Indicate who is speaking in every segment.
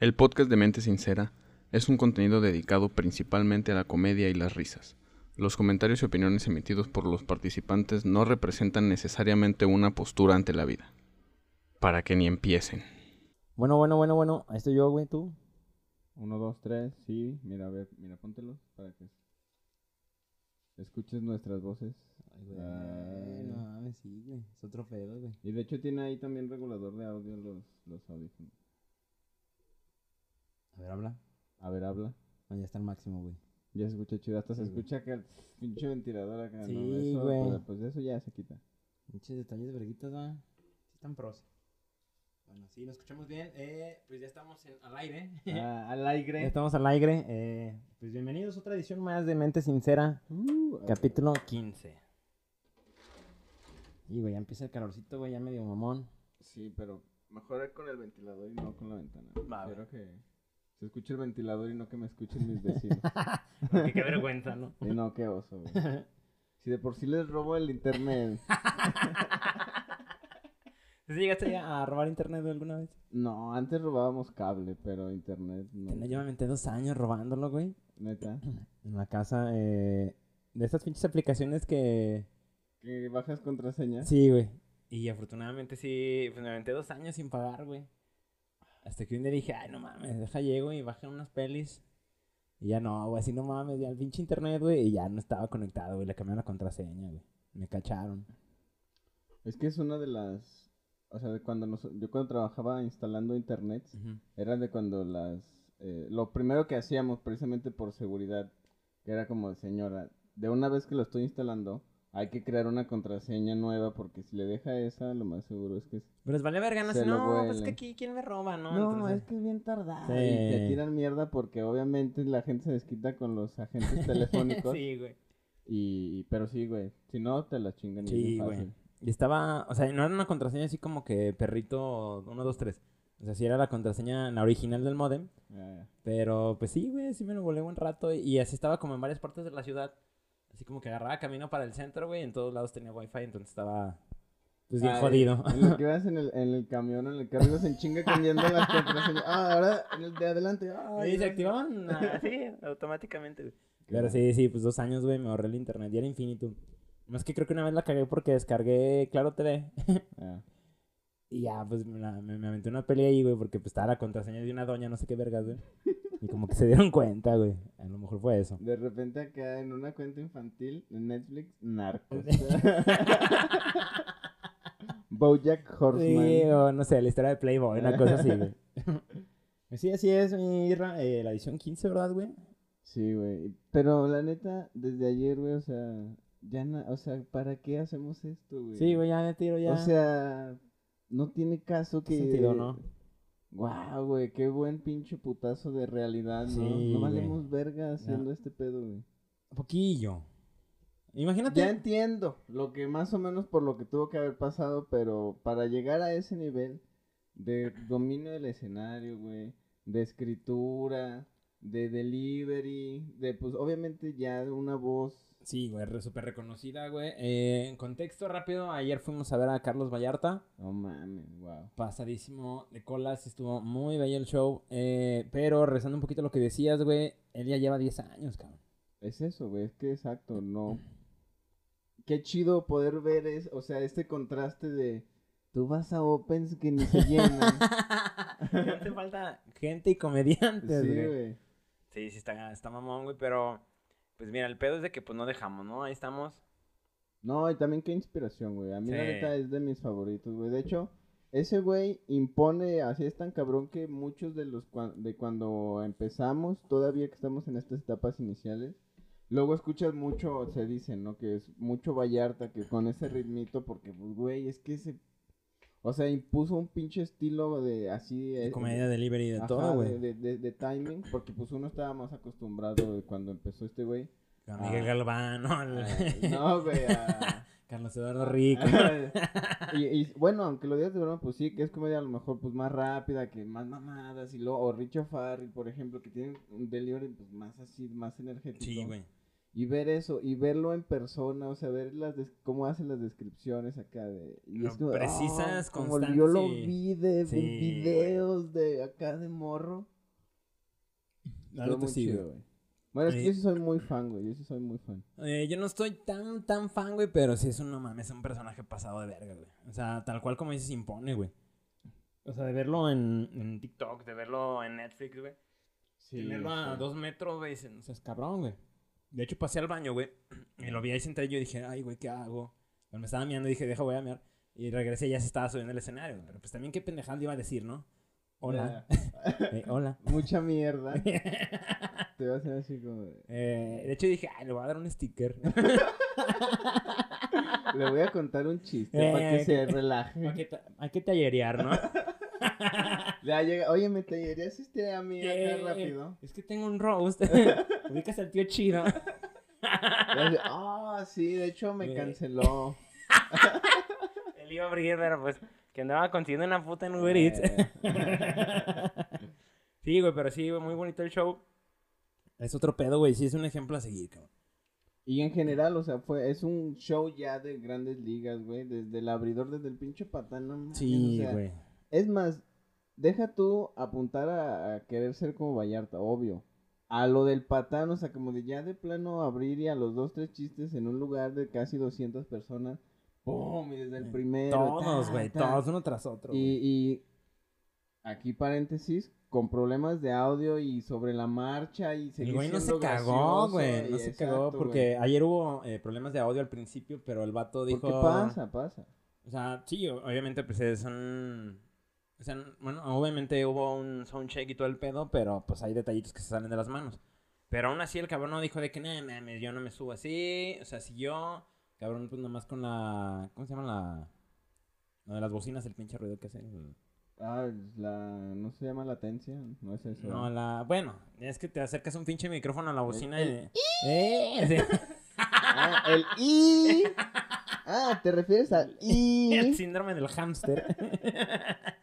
Speaker 1: El podcast de Mente Sincera es un contenido dedicado principalmente a la comedia y las risas. Los comentarios y opiniones emitidos por los participantes no representan necesariamente una postura ante la vida. Para que ni empiecen.
Speaker 2: Bueno, bueno, bueno, bueno. Ahí estoy yo, güey, tú.
Speaker 3: Uno, dos, tres, sí. Mira, a ver, mira, póntelos para que escuches nuestras voces.
Speaker 2: Ay, güey.
Speaker 3: Ay.
Speaker 2: No mames, sí, güey. Es otro pedo, güey.
Speaker 3: Y de hecho tiene ahí también regulador de audio los, los audífonos.
Speaker 2: A ver, habla.
Speaker 3: A ver, habla.
Speaker 2: No, ya está al máximo, güey.
Speaker 3: Ya se escucha chido. Hasta se
Speaker 2: güey.
Speaker 3: escucha que el pinche ventilador acá.
Speaker 2: Sí,
Speaker 3: ¿no? Eso,
Speaker 2: güey.
Speaker 3: pero, Pues eso ya se quita.
Speaker 2: Muchos detalles verguitas, ¿va? Sí están pros. Bueno, sí, nos escuchamos bien. Eh, pues ya estamos en- al aire.
Speaker 3: Ah, al
Speaker 2: Ya
Speaker 3: aire.
Speaker 2: estamos al aire. Eh, pues bienvenidos a otra edición más de Mente Sincera.
Speaker 3: Uh,
Speaker 2: Capítulo 15. Y, güey, ya empieza el calorcito, güey, ya medio mamón.
Speaker 3: Sí, pero mejor con el ventilador y no con la ventana.
Speaker 2: Va,
Speaker 3: Quiero que se escuche el ventilador y no que me escuchen mis vecinos.
Speaker 2: Porque qué vergüenza, ¿no?
Speaker 3: y no, qué oso, güey. Si de por sí les robo el internet.
Speaker 2: ¿Sí llegaste a robar internet alguna vez?
Speaker 3: No, antes robábamos cable, pero internet no.
Speaker 2: Tenía- Yo me aventé dos años robándolo, güey.
Speaker 3: Neta.
Speaker 2: En la casa, eh, de estas pinches aplicaciones que...
Speaker 3: Que bajas contraseña.
Speaker 2: Sí, güey. Y afortunadamente sí, pues me aventé dos años sin pagar, güey. Hasta que un día dije, ay, no mames, deja llego y bajan unas pelis. Y ya no, güey, así no mames, ya el pinche internet, güey, y ya no estaba conectado, güey, le cambiaron la contraseña, güey. Me cacharon.
Speaker 3: Es que es una de las. O sea, de cuando nos- yo cuando trabajaba instalando internet, era de cuando las. eh, lo primero que hacíamos, precisamente por seguridad, que era como, señora, de una vez que lo estoy instalando, hay que crear una contraseña nueva, porque si le deja esa, lo más seguro es que.
Speaker 2: Pero les vale verga, no no, pues es que aquí, ¿quién me roba, no?
Speaker 3: No,
Speaker 2: Entonces-
Speaker 3: es que es bien tardado.
Speaker 2: Sí.
Speaker 3: Y te tiran mierda porque obviamente la gente se desquita con los agentes telefónicos.
Speaker 2: sí, güey.
Speaker 3: y, pero sí, güey. Si no, te la chingan y
Speaker 2: Sí, güey.
Speaker 3: fácil.
Speaker 2: Y estaba, o sea, no era una contraseña así como que perrito 1, 2, 3. O sea, sí era la contraseña, la original del modem.
Speaker 3: Ya.
Speaker 2: Pero pues sí, güey, sí me lo volé un rato. Y así estaba como en varias partes de la ciudad. Así como que agarraba camino para el centro, güey. En todos lados tenía wifi, entonces estaba pues bien
Speaker 3: Ay,
Speaker 2: jodido.
Speaker 3: En lo que ibas en el, en el camión, en el carro, ibas en chinga cambiando las contraseñas. Ah, ahora en el de adelante. Ay,
Speaker 2: Y se activaban así, automáticamente, güey.
Speaker 3: Bueno.
Speaker 2: sí, sí, pues dos años, güey, me ahorré el internet y era infinito. Más que creo que una vez la cagué porque descargué Claro TV.
Speaker 3: Ah,
Speaker 2: Y ya, pues me, la- me, me aventé una pelea ahí, güey, porque pues estaba la contraseña de una doña, no sé qué vergas, güey. Y como que se dieron cuenta, güey. A lo mejor fue eso.
Speaker 3: De repente acá en una cuenta infantil de Netflix, narcos. Bojack Horseman.
Speaker 2: Sí, o no sé, la historia de Playboy, una cosa así, güey. Sí, así es, mi eh, la edición 15, ¿verdad, güey?
Speaker 3: Sí, güey. Pero la neta, desde ayer, güey, o sea, ya na- o sea, ¿para qué hacemos esto, güey?
Speaker 2: Sí, güey, ya me tiro ya.
Speaker 3: O sea, no tiene caso que.
Speaker 2: sentido, ¿no?
Speaker 3: Wow, güey, qué buen pinche putazo de realidad, ¿no?
Speaker 2: Sí,
Speaker 3: no valemos verga haciendo este pedo, güey.
Speaker 2: poquillo. Imagínate.
Speaker 3: Ya entiendo lo que más o menos por lo que tuvo que haber pasado, pero para llegar a ese nivel de dominio del escenario, güey, de escritura, de delivery, de pues obviamente ya una voz.
Speaker 2: Sí, güey, súper reconocida, güey. Eh, en contexto rápido, ayer fuimos a ver a Carlos Vallarta.
Speaker 3: No mames, wow.
Speaker 2: Pasadísimo de colas, estuvo muy bello el show. eh, pero rezando un poquito lo que decías, güey, él ya lleva 10 años, cabrón.
Speaker 3: Es eso, güey, es que exacto, no. Qué chido poder ver es, o sea, este contraste de tú vas a opens que ni se llenan.
Speaker 2: Hace falta gente y comediantes,
Speaker 3: sí,
Speaker 2: güey.
Speaker 3: güey.
Speaker 2: Sí, sí, está, está mamón, güey, pero... Pues mira, el pedo es de que pues no dejamos, ¿no? Ahí estamos.
Speaker 3: No, y también qué inspiración, güey. A mí la
Speaker 2: Sí.
Speaker 3: neta es de mis favoritos, güey. De hecho, ese güey impone, así es tan cabrón que muchos de los cua- de cuando empezamos, todavía que estamos en estas etapas iniciales, luego escuchas mucho, se dice, ¿no? Que es mucho Vallarta, que con ese ritmito, porque, pues, güey, es que ese, o sea, impuso un pinche estilo de así.
Speaker 2: De
Speaker 3: eh,
Speaker 2: comedia, delivery, de
Speaker 3: ajá,
Speaker 2: todo, güey.
Speaker 3: De, de- de timing, porque pues uno estaba más acostumbrado de cuando empezó este güey.
Speaker 2: Con Miguel
Speaker 3: Ah.
Speaker 2: Galván, ¿no?
Speaker 3: A- no, güey, a...
Speaker 2: Carlos Eduardo Rico.
Speaker 3: y, y, bueno, aunque lo digas de broma, pues sí, que es comedia a lo mejor pues más rápida, que más mamadas y luego, o Richo Farrell, por ejemplo, que tienen un delivery pues más así, más energético.
Speaker 2: Sí, güey.
Speaker 3: Y ver eso, y verlo en persona, o sea, ver las des- cómo hacen las descripciones acá de... Y es como,
Speaker 2: precisas,
Speaker 3: ah, como
Speaker 2: constantes
Speaker 3: yo lo vi de,
Speaker 2: Sí,
Speaker 3: en videos de acá de morro.
Speaker 2: Neta
Speaker 3: muy
Speaker 2: sí,
Speaker 3: chido,
Speaker 2: güey.
Speaker 3: güey. Bueno, es que
Speaker 2: Eh,
Speaker 3: yo sí soy muy fan, güey, yo sí soy muy fan.
Speaker 2: Eh, yo no estoy tan, tan fan, güey, pero sí es un, no mames, es un personaje pasado de verga, güey. O sea, tal cual como dices, impone, güey. O sea, de verlo en, en TikTok, de verlo en Netflix, güey. Tenerlo a dos metros, güey, dices, no seas cabrón, güey. De hecho, pasé al baño, güey, y lo vi ahí sentado y yo dije, ay, güey, ¿qué hago? Pero me estaba mirando dije, deja, voy a mirar. Y regresé y ya se estaba subiendo el escenario. Pero pues también qué pendejada le iba a decir, ¿no? Hola. Eh, hola.
Speaker 3: Mucha mierda. Te va a hacer así como de...
Speaker 2: Eh, de hecho dije, ay, le voy a dar un sticker.
Speaker 3: Le voy a contar un chiste
Speaker 2: Eh,
Speaker 3: para que se relaje.
Speaker 2: hay, que hay que tallerear, ¿no?
Speaker 3: Ya llega, oye, me tallerías este a mí
Speaker 2: Eh,
Speaker 3: acá rápido.
Speaker 2: Es que tengo un roast. Ubicas al tío
Speaker 3: dice, Ah, sí, de hecho me
Speaker 2: Eh.
Speaker 3: canceló.
Speaker 2: Él iba a abrir, pero pues que andaba consiguiendo una puta en Uber Eats.
Speaker 3: Eh,
Speaker 2: sí, güey, pero sí, güey, muy bonito el show. Es otro pedo, güey. Sí, es un ejemplo a seguir, cabrón.
Speaker 3: Y en general, o sea, fue, es un show ya de grandes ligas, güey. Desde el abridor, desde el pinche patán, no mames, o
Speaker 2: Sí,
Speaker 3: sea,
Speaker 2: güey.
Speaker 3: Es más, deja tú apuntar a, a querer ser como Vallarta, obvio. A lo del patán, o sea, como de ya de plano abrir y a los dos, tres chistes en un lugar de casi 200 personas. ¡Pum! Y desde el primero.
Speaker 2: Todos, güey. Todos uno tras otro.
Speaker 3: Y, y aquí paréntesis, con problemas de audio y sobre la marcha y
Speaker 2: El
Speaker 3: seguir
Speaker 2: güey no se cagó, güey. No se
Speaker 3: exacto,
Speaker 2: cagó porque ayer hubo eh, problemas de audio al principio, pero el vato dijo...
Speaker 3: Porque pasa, pasa.
Speaker 2: O sea, sí, obviamente, pues es un... O sea, bueno, obviamente hubo un soundcheck y todo el pedo, pero pues hay detallitos que se salen de las manos. Pero aún así el cabrón no dijo de que, no mames, yo no me subo así. O sea, si yo, cabrón, pues nomás con la... ¿Cómo se llama la...? Lo de las bocinas, el pinche ruido que hace. el-
Speaker 3: Ah, la, no se llama latencia, no es eso.
Speaker 2: No, la... Bueno, es que te acercas un pinche micrófono a la bocina
Speaker 3: el-
Speaker 2: y... ¡Eh! Sí.
Speaker 3: Ah, el I. Ah, te refieres al
Speaker 2: El
Speaker 3: I.
Speaker 2: síndrome del hámster.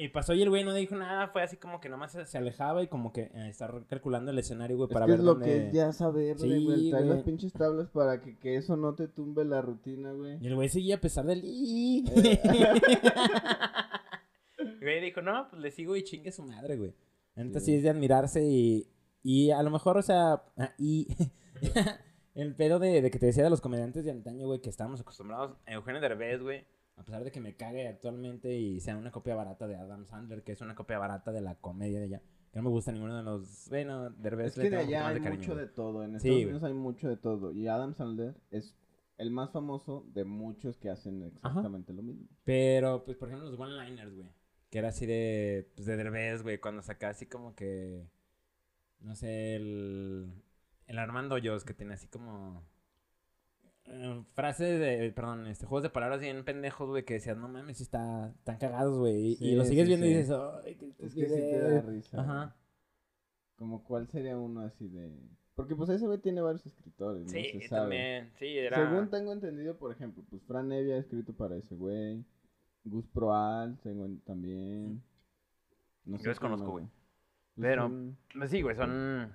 Speaker 2: Y pasó y el güey no dijo nada, fue así como que nomás se, alejaba y como que eh, está calculando el escenario, güey,
Speaker 3: Es
Speaker 2: para
Speaker 3: que
Speaker 2: ver
Speaker 3: es lo
Speaker 2: dónde...
Speaker 3: que es ya saber,
Speaker 2: Sí,
Speaker 3: güey. Traer las pinches tablas para que, que eso no te tumbe la rutina, güey.
Speaker 2: Y el güey seguía a pesar del...
Speaker 3: Eh.
Speaker 2: el güey dijo, no, pues le sigo y chingue su madre, güey. Entonces
Speaker 3: Sí.
Speaker 2: sí es de admirarse y... Y a lo mejor, o sea... ah, y... el pedo de, de que te decía de los comediantes de antaño, güey, que estábamos acostumbrados... Eugenio Derbez, güey. A pesar de que me cague actualmente y sea una copia barata de Adam Sandler, que es una copia barata de la comedia de ella. Que no me gusta ninguno de los... Bueno, Derbez
Speaker 3: Es
Speaker 2: le
Speaker 3: que de allá hay
Speaker 2: cariño,
Speaker 3: mucho de todo. En Estados. Unidos hay mucho de todo. Y Adam Sandler es el más famoso de muchos que hacen exactamente lo mismo.
Speaker 2: Pero, pues, por ejemplo, los one-liners, güey. Que era así de, pues, de Derbez, güey. Cuando saca así como que... No sé, el... El Armando Hoyos, que tiene así como... eh, frases de... Perdón, este, juegos de palabras bien pendejos, güey. Que decías, no mames, está, están cagados, güey. Y,
Speaker 3: Sí,
Speaker 2: y lo sigues
Speaker 3: sí,
Speaker 2: viendo y dices, ay, qué
Speaker 3: Es que sí te da
Speaker 2: estupidez".
Speaker 3: risa.
Speaker 2: Ajá.
Speaker 3: güey. Como cuál sería uno así de... Porque pues ese güey tiene varios escritores, ¿no?
Speaker 2: Sí,
Speaker 3: Se sabe.
Speaker 2: también. Sí, era...
Speaker 3: Según tengo entendido, por ejemplo, pues Fran Evia ha escrito para ese güey. Gus Proal, tengo en- también. No
Speaker 2: Yo desconozco, güey. Pero- Pues sí, güey, son...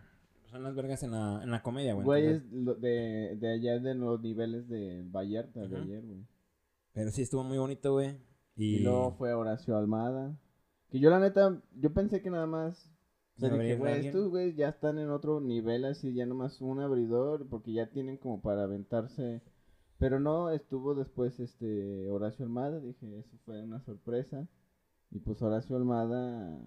Speaker 2: Son las vergas en la, en la comedia, güey. Entonces-
Speaker 3: lo- de, de allá de los niveles de Vallarta de ayer, güey.
Speaker 2: Pero sí estuvo muy bonito, güey. Y,
Speaker 3: Y luego fue Horacio Almada. Que yo la neta, yo pensé que nada más... O sea,
Speaker 2: ¿Se
Speaker 3: dije, güey, estos güeyes ya están en otro nivel así, ya nomás un abridor, porque ya tienen como para aventarse... Pero no, estuvo después este Horacio Almada, dije, eso fue una sorpresa. Y pues Horacio Almada,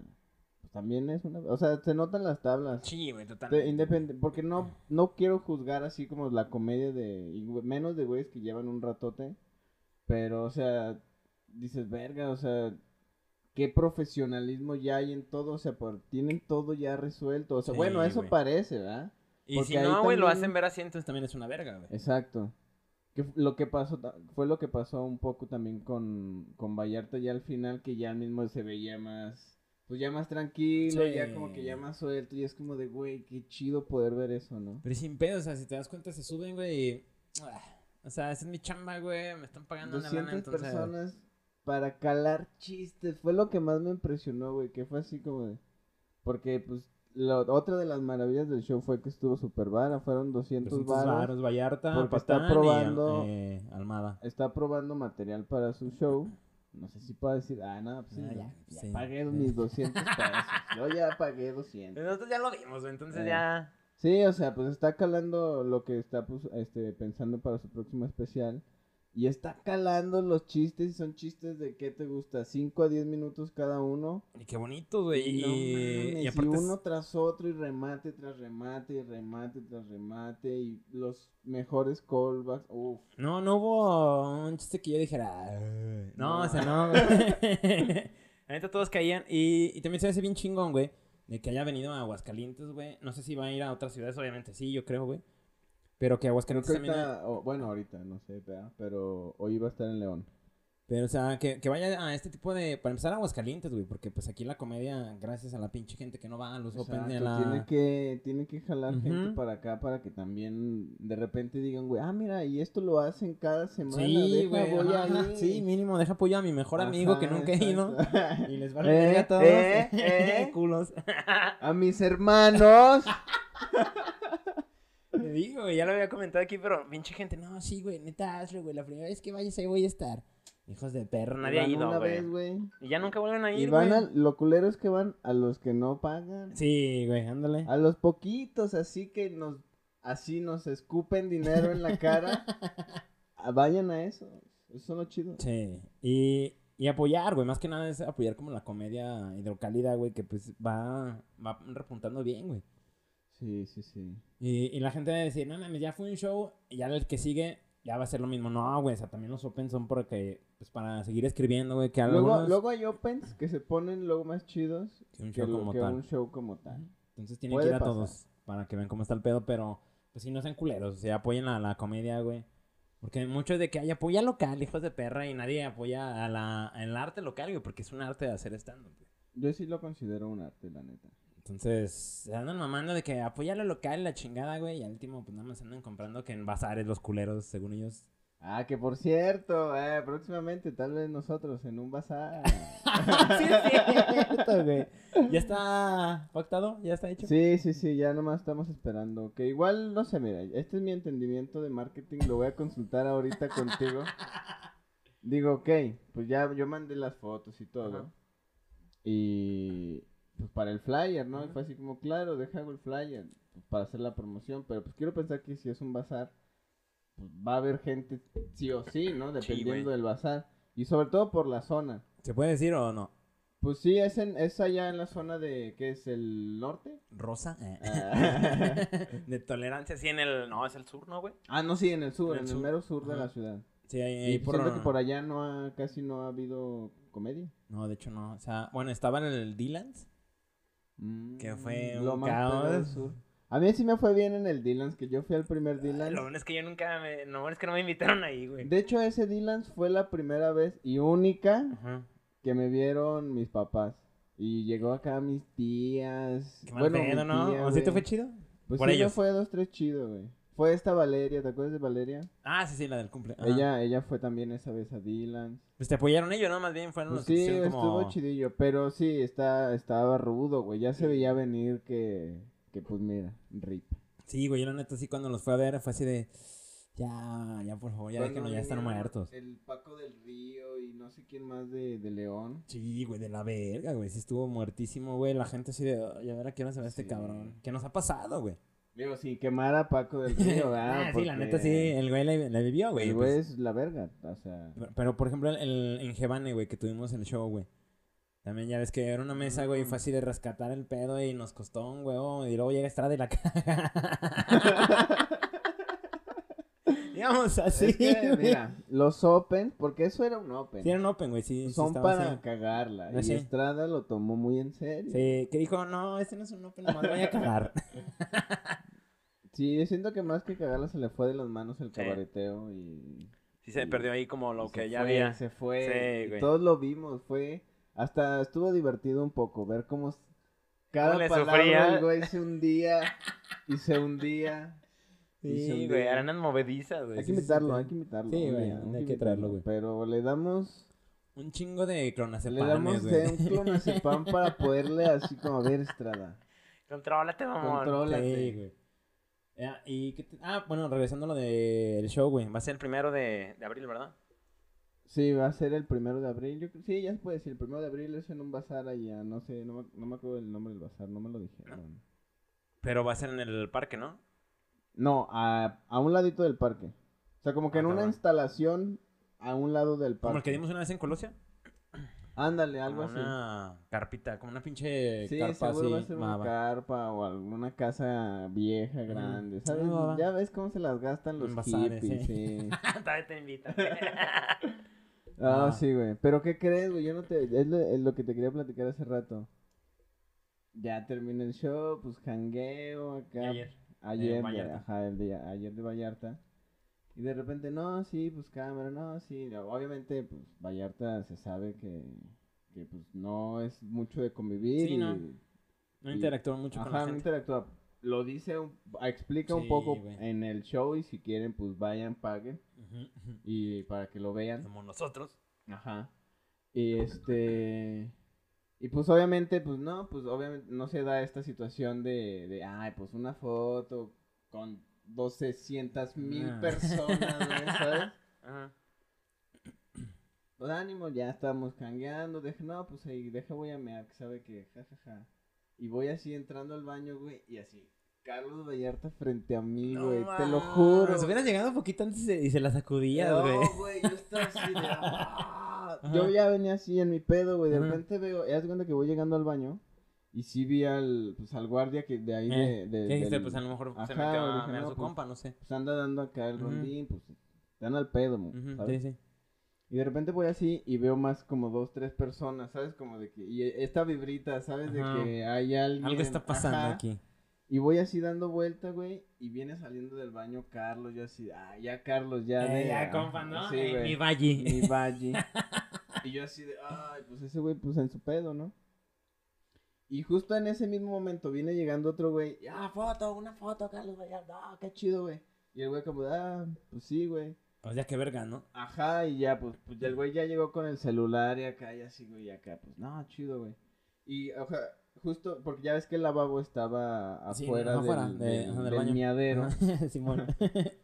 Speaker 3: también es una... O sea, se notan las tablas.
Speaker 2: Sí, güey, totalmente.
Speaker 3: porque no, no quiero juzgar así como la comedia de, menos de güeyes que llevan un ratote, pero, o sea, dices, verga, o sea, qué profesionalismo ya hay en todo, o sea, por, tienen todo ya resuelto, o sea,
Speaker 2: Sí,
Speaker 3: bueno, eso
Speaker 2: güey.
Speaker 3: parece, ¿verdad?
Speaker 2: Y
Speaker 3: Porque
Speaker 2: si no, güey, lo hacen ver así, entonces también es una verga, güey.
Speaker 3: Exacto. Que lo que pasó, fue lo que pasó un poco también con, con Vallarta ya al final, que ya mismo se veía más, pues ya más tranquilo,
Speaker 2: Sí.
Speaker 3: ya como que ya más suelto, y es como de, güey, qué chido poder ver eso, ¿no?
Speaker 2: Pero sin pedo, o sea, si te das cuenta, se suben, güey, y... ah, o sea, esa es mi chamba, güey, me están pagando una
Speaker 3: 200
Speaker 2: lana, entonces...
Speaker 3: personas para calar chistes. Fue lo que más me impresionó, güey. Que fue así como de. Porque, pues, lo- otra de las maravillas del show fue que estuvo super vara, fueron 200,
Speaker 2: 200
Speaker 3: varos.
Speaker 2: varos, Vallarta,
Speaker 3: porque está
Speaker 2: Patán y,
Speaker 3: probando-
Speaker 2: eh, Almada.
Speaker 3: Está probando material para su show. No sé si puedo decir, ah, no, pues sí,
Speaker 2: Ah,
Speaker 3: ya,
Speaker 2: ya,
Speaker 3: ya
Speaker 2: sí.
Speaker 3: pagué mis 200 pesos. Yo ya pagué 200.
Speaker 2: Nosotros ya lo vimos, entonces
Speaker 3: Eh.
Speaker 2: ya...
Speaker 3: Sí, o sea, pues está calando lo que está pues, este, pensando para su próximo especial. Y está calando los chistes. Y son chistes de, ¿qué te gusta? 5 a 10 minutos cada uno.
Speaker 2: Y qué bonito, güey. Y,
Speaker 3: no
Speaker 2: y,
Speaker 3: mames, y
Speaker 2: aparte es-
Speaker 3: uno tras otro y remate tras remate y remate tras remate. Y los mejores callbacks. Uf.
Speaker 2: No, no hubo un chiste que yo dijera... No,
Speaker 3: No.
Speaker 2: o sea, no, neta todos caían. Y, y también se hace bien chingón, güey. De que haya venido a Aguascalientes, güey. No sé si va a ir a otras ciudades, obviamente sí, yo creo, güey. Pero que
Speaker 3: Creo
Speaker 2: Aguascalientes
Speaker 3: que
Speaker 2: también...
Speaker 3: ahorita, o- bueno, ahorita, no sé, ¿verdad? pero hoy iba a estar en León.
Speaker 2: Pero, o sea, que, que vaya a este tipo de... Para empezar, Aguascalientes, güey. Porque, pues, aquí la comedia, gracias a la pinche gente que no va a los Open a
Speaker 3: Exacto,
Speaker 2: la...
Speaker 3: tiene que, tiene que jalar gente para acá para que también de repente digan, güey, ah, mira, y esto lo hacen cada semana.
Speaker 2: Sí, güey.
Speaker 3: voy
Speaker 2: ajá,
Speaker 3: ahí".
Speaker 2: Sí, mínimo, deja apoyo a mi mejor amigo que nunca he ido. Y les vale
Speaker 3: Eh,
Speaker 2: verga a todos.
Speaker 3: eh, eh.
Speaker 2: Culos.
Speaker 3: a mis hermanos.
Speaker 2: Digo, güey, ya lo había comentado aquí, pero pinche gente, no, sí, güey, neta, hazlo, güey. La primera vez que vayas ahí voy a estar. Hijos de perro, nadie ha ido,
Speaker 3: una
Speaker 2: güey.
Speaker 3: vez, güey.
Speaker 2: Y ya nunca vuelven a
Speaker 3: Y
Speaker 2: ir,
Speaker 3: van
Speaker 2: güey.
Speaker 3: a, lo culero es que van a los que no pagan.
Speaker 2: Sí, güey, ándale.
Speaker 3: A los poquitos, así que nos, así nos escupen dinero en la cara. Ah, Vayan a eso. Eso es lo chido.
Speaker 2: Sí. Y, y apoyar, güey, más que nada es apoyar como la comedia hidrocálida, güey, que pues va, va repuntando bien, güey.
Speaker 3: Sí, sí, sí.
Speaker 2: Y, y la gente va a decir, no mames, ya fue un show, y ya el que sigue ya va a ser lo mismo. No, güey, o sea, también los open son porque, pues para seguir escribiendo, güey, que
Speaker 3: Luego,
Speaker 2: algunos...
Speaker 3: luego hay opens que se ponen luego más chidos
Speaker 2: Que un
Speaker 3: que,
Speaker 2: show
Speaker 3: lo-
Speaker 2: como
Speaker 3: que
Speaker 2: tal.
Speaker 3: un show como tal.
Speaker 2: Entonces tienen
Speaker 3: Puede
Speaker 2: que ir a
Speaker 3: pasar.
Speaker 2: todos para que vean cómo está el pedo, pero pues sí, no sean culeros, o sea, apoyen a la comedia, güey. Porque mucho de que hay apoya local, hijos de perra, y nadie apoya a la, al arte local, güey, porque es un arte de hacer stand-up, güey.
Speaker 3: Yo sí lo considero un arte, la neta.
Speaker 2: Entonces, se andan mamando de que apoya lo local, la chingada, güey, y al último, pues nada más andan comprando que en bazares los culeros, según ellos.
Speaker 3: Ah, que por cierto, eh, próximamente tal vez nosotros en un bazar.
Speaker 2: sí, es cierto, güey. ¿Ya está pactado? ¿Ya está hecho?
Speaker 3: Sí, sí, sí, ya nomás estamos esperando. Que igual, no sé, mira, este es mi entendimiento de marketing, lo voy a consultar ahorita contigo. Digo, ok, pues ya yo mandé las fotos y todo.
Speaker 2: Ajá.
Speaker 3: Y pues para el flyer, ¿no? Y fue así como, claro, deja hago el flyer pues, para hacer la promoción, pero pues quiero pensar que si es un bazar, pues va a haber gente sí o sí, ¿no? Dependiendo del bazar. Y sobre todo por la zona.
Speaker 2: ¿Se puede decir o no?
Speaker 3: Pues sí, es, en, es allá en la zona de, ¿qué es? ¿El norte?
Speaker 2: ¿Rosa? Eh.
Speaker 3: Ah.
Speaker 2: de tolerancia, sí, en el... No, es el sur, ¿no, güey?
Speaker 3: Ah, no, sí, en el sur,
Speaker 2: En
Speaker 3: en
Speaker 2: el sur.
Speaker 3: mero sur de la ciudad.
Speaker 2: Sí, ahí,
Speaker 3: Y
Speaker 2: ahí
Speaker 3: pues siento que por allá no ha, casi no ha habido comedia.
Speaker 2: No, de hecho no. O sea, bueno, estaba en el Que fue
Speaker 3: Mm, lo
Speaker 2: un caos.
Speaker 3: sur. A mí sí me fue bien en el Dylan's, que yo fui al primer
Speaker 2: Lo
Speaker 3: Dylan's.
Speaker 2: bueno es que yo nunca me... Lo bueno es que no me invitaron ahí, güey.
Speaker 3: De hecho, ese Dylan's fue la primera vez y única
Speaker 2: Ajá.
Speaker 3: que me vieron mis papás. Y llegó acá mis tías.
Speaker 2: Qué mal
Speaker 3: bueno,
Speaker 2: pedo,
Speaker 3: mi
Speaker 2: ¿no?
Speaker 3: tía,
Speaker 2: ¿O sí te fue chido?
Speaker 3: Pues
Speaker 2: por
Speaker 3: sí, me
Speaker 2: ellos.
Speaker 3: fue dos, tres chido, güey. Fue esta Valeria, ¿te acuerdas de Valeria?
Speaker 2: Ah, sí, sí, la del cumple. Ajá.
Speaker 3: Ella, ella fue también esa vez a Dylan's.
Speaker 2: Pues te apoyaron ellos, ¿no? Más bien fueron
Speaker 3: Pues
Speaker 2: los que
Speaker 3: sí,
Speaker 2: hicieron como...
Speaker 3: estuvo chidillo, pero sí, está, estaba rudo, güey. Ya se veía venir que, que pues mira, rip.
Speaker 2: Sí, güey, yo la neta sí cuando los fue a ver fue así de... Ya, ya, por favor, ya
Speaker 3: Cuando
Speaker 2: déjenos, ya están muertos.
Speaker 3: El Paco del Río y no sé quién más de, de León.
Speaker 2: Sí, güey, de la verga, güey. Sí estuvo muertísimo, güey. La gente así de... "Ay, a ver a qué hora se va este
Speaker 3: Sí.
Speaker 2: cabrón. ¿Qué nos ha pasado, güey?
Speaker 3: Digo, sí, quemar a Paco del Río, ¿verdad?
Speaker 2: Ah, sí, la neta sí. El güey le, le vivió, güey.
Speaker 3: El
Speaker 2: pues.
Speaker 3: güey es la verga, o sea.
Speaker 2: Pero, pero, por ejemplo, el, el- en Gebane, güey, que tuvimos el show, güey. También ya ves que era una mesa, güey, así de rescatar el pedo y nos costó un huevo. Y luego llega Estrada y la caga. Digamos así.
Speaker 3: es que, mira, los Open, porque eso era un Open.
Speaker 2: Sí, era un open, güey, sí. sí
Speaker 3: son
Speaker 2: estaba
Speaker 3: para
Speaker 2: así.
Speaker 3: cagarla.
Speaker 2: Ah,
Speaker 3: y
Speaker 2: sí.
Speaker 3: Estrada lo tomó muy en serio.
Speaker 2: Sí, que dijo, no, este no es un open, nomás voy a cagar.
Speaker 3: Sí, yo siento que más que cagarla se le fue de las manos el
Speaker 2: Sí.
Speaker 3: cabareteo y...
Speaker 2: Sí, se perdió ahí como lo
Speaker 3: y
Speaker 2: que ya
Speaker 3: fue,
Speaker 2: había.
Speaker 3: Se fue.
Speaker 2: Sí,
Speaker 3: y
Speaker 2: güey.
Speaker 3: todos lo vimos, fue... Hasta estuvo divertido un poco ver cómo cada
Speaker 2: le
Speaker 3: palabra
Speaker 2: sufría?
Speaker 3: el güey se hundía y se hundía. y se
Speaker 2: Sí,
Speaker 3: hundía.
Speaker 2: güey, eran movedizas, güey.
Speaker 3: Hay que
Speaker 2: sí.
Speaker 3: hay que invitarlo.
Speaker 2: Sí, güey,
Speaker 3: día,
Speaker 2: hay que traerlo, güey.
Speaker 3: Pero le damos...
Speaker 2: Un chingo de
Speaker 3: Le
Speaker 2: clonacepames,
Speaker 3: damos
Speaker 2: güey.
Speaker 3: de un clonazepam para poderle así como a ver Estrada.
Speaker 2: Contrólate, mamón.
Speaker 3: Contrólate.
Speaker 2: Sí, güey. Y qué te- Ah, bueno, regresando a lo del show, güey. Va a ser el primero de, de abril, ¿verdad?
Speaker 3: Sí, va a ser el primero de abril. Yo, sí, ya se puede decir. El primero de abril es en un bazar allá. No sé, no me, no me acuerdo el nombre del bazar. No me lo dijeron.
Speaker 2: Pero va a ser en el parque, ¿no?
Speaker 3: No, a, a un ladito del parque. O sea, como que
Speaker 2: Ah,
Speaker 3: en una
Speaker 2: cabrón.
Speaker 3: instalación a un lado del
Speaker 2: Como el que
Speaker 3: parque.
Speaker 2: dimos una vez en Colosia.
Speaker 3: Ándale, algo
Speaker 2: Como
Speaker 3: así.
Speaker 2: una carpita, como una pinche
Speaker 3: Sí,
Speaker 2: carpa así.
Speaker 3: va a ser una carpa o alguna casa vieja, grande, ¿sabes? Ya ves cómo se las gastan los
Speaker 2: bazares,
Speaker 3: hippies,
Speaker 2: sí. Todavía te invitan.
Speaker 3: Ah, sí, güey. Pero ¿qué crees, güey? Yo no te... Es lo, es lo que te quería platicar hace rato. Ya termina el show, pues jangueo acá.
Speaker 2: Ayer.
Speaker 3: Ayer, de-
Speaker 2: Vallarta.
Speaker 3: ajá, el de, ayer de Vallarta. Y de repente, no, sí, pues cámara, no, sí. no, Obviamente, pues Vallarta se sabe que, que pues no es mucho de convivir.
Speaker 2: Sí,
Speaker 3: y,
Speaker 2: no. No
Speaker 3: y-
Speaker 2: interactúan mucho con
Speaker 3: Ajá,
Speaker 2: la
Speaker 3: no
Speaker 2: gente.
Speaker 3: interactúa. Lo dice, un- explica un poco en el show y si quieren, pues vayan, paguen
Speaker 2: ujú.
Speaker 3: y para que lo vean.
Speaker 2: Como nosotros.
Speaker 3: Ajá. Y este. Y pues obviamente, pues no, pues obviamente no se da esta situación de, de ay, pues una foto con 1200 mil
Speaker 2: Ah.
Speaker 3: personas, güey, ¿sabes?
Speaker 2: Ajá.
Speaker 3: Pues ánimo, ya estamos cangueando, deja, no, pues ahí, deja voy a mear, que sabe que, jajaja. Y voy así entrando al baño, güey, y así, Carlos Vallarta frente a mí,
Speaker 2: No
Speaker 3: güey, te lo juro.
Speaker 2: hubieras llegado un poquito antes y se la sacudías,
Speaker 3: No,
Speaker 2: güey.
Speaker 3: güey, yo estaba así de... ah. Yo ya venía así en mi pedo, güey. De
Speaker 2: Ajá.
Speaker 3: repente veo, ya cuenta que voy llegando al baño. Y sí vi al, pues, al guardia que de ahí
Speaker 2: Eh,
Speaker 3: de, de-
Speaker 2: ¿Qué dijiste?
Speaker 3: del-
Speaker 2: Pues a lo mejor se
Speaker 3: Ajá,
Speaker 2: metió a
Speaker 3: dije,
Speaker 2: mear
Speaker 3: no,
Speaker 2: su
Speaker 3: pues,
Speaker 2: compa, no sé.
Speaker 3: pues anda dando acá el
Speaker 2: Ujú.
Speaker 3: rondín, pues están al pedo, mo,
Speaker 2: Ujú,
Speaker 3: ¿sabes?
Speaker 2: Sí, sí.
Speaker 3: Y de repente voy así y veo más como dos, tres personas, ¿sabes? Como de que, y esta vibrita, ¿sabes? De
Speaker 2: Ajá.
Speaker 3: que hay alguien.
Speaker 2: Algo está pasando
Speaker 3: ajá,
Speaker 2: aquí.
Speaker 3: Y voy así dando vuelta, güey, y viene saliendo del baño Carlos, yo así, ah, ya Carlos, ya.
Speaker 2: Eh,
Speaker 3: de-
Speaker 2: ya, compa, ¿no?
Speaker 3: Sí,
Speaker 2: Eh, mi valle.
Speaker 3: Mi valle. y yo así de, ay, pues ese güey, pues en su pedo, ¿no? Y justo en ese mismo momento viene llegando otro güey, ah, foto, una foto, Carlos Vallarta, ah, qué chido, güey. Y el güey como, ah, pues sí, güey.
Speaker 2: O sea, qué verga, ¿no?
Speaker 3: Ajá, y ya, pues, pues ya el güey ya llegó con el celular y acá, y así, güey, y acá, pues, no, chido, güey. Y, o sea, justo, porque ya ves que el lavabo estaba afuera, del,
Speaker 2: de-
Speaker 3: del-
Speaker 2: del
Speaker 3: del
Speaker 2: baño.
Speaker 3: miadero.
Speaker 2: Simón.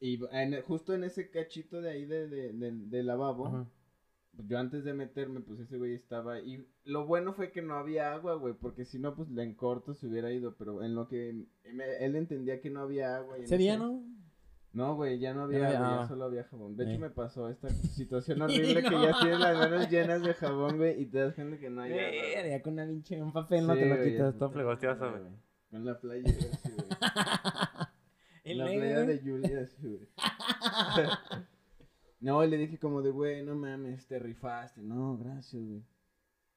Speaker 3: Y en- justo en ese cachito de ahí de, de- del- del lavabo,
Speaker 2: Ajá.
Speaker 3: Yo antes de meterme, pues ese güey estaba. Y lo bueno fue que no había agua, güey, porque si no, pues le en corto se hubiera ido. Pero en lo que me- él entendía que no había agua. y
Speaker 2: Ese día, ¿no?
Speaker 3: No, güey, ya no
Speaker 2: Ya
Speaker 3: había
Speaker 2: no había
Speaker 3: agua, ya
Speaker 2: agua.
Speaker 3: solo había jabón. De hecho,
Speaker 2: Eh.
Speaker 3: me pasó esta situación horrible que ya tienes las manos llenas de jabón, güey, y te das cuenta que no hay agua. güey.
Speaker 2: Verga, con una pinche, un papel, no te lo
Speaker 3: güey,
Speaker 2: quitas,
Speaker 3: ya
Speaker 2: todo
Speaker 3: madre,
Speaker 2: güey.
Speaker 3: Con la playa, sí, güey. La playa de Julia, sí, güey. no, y le dije como de, güey, no mames, te rifaste. No, gracias, güey.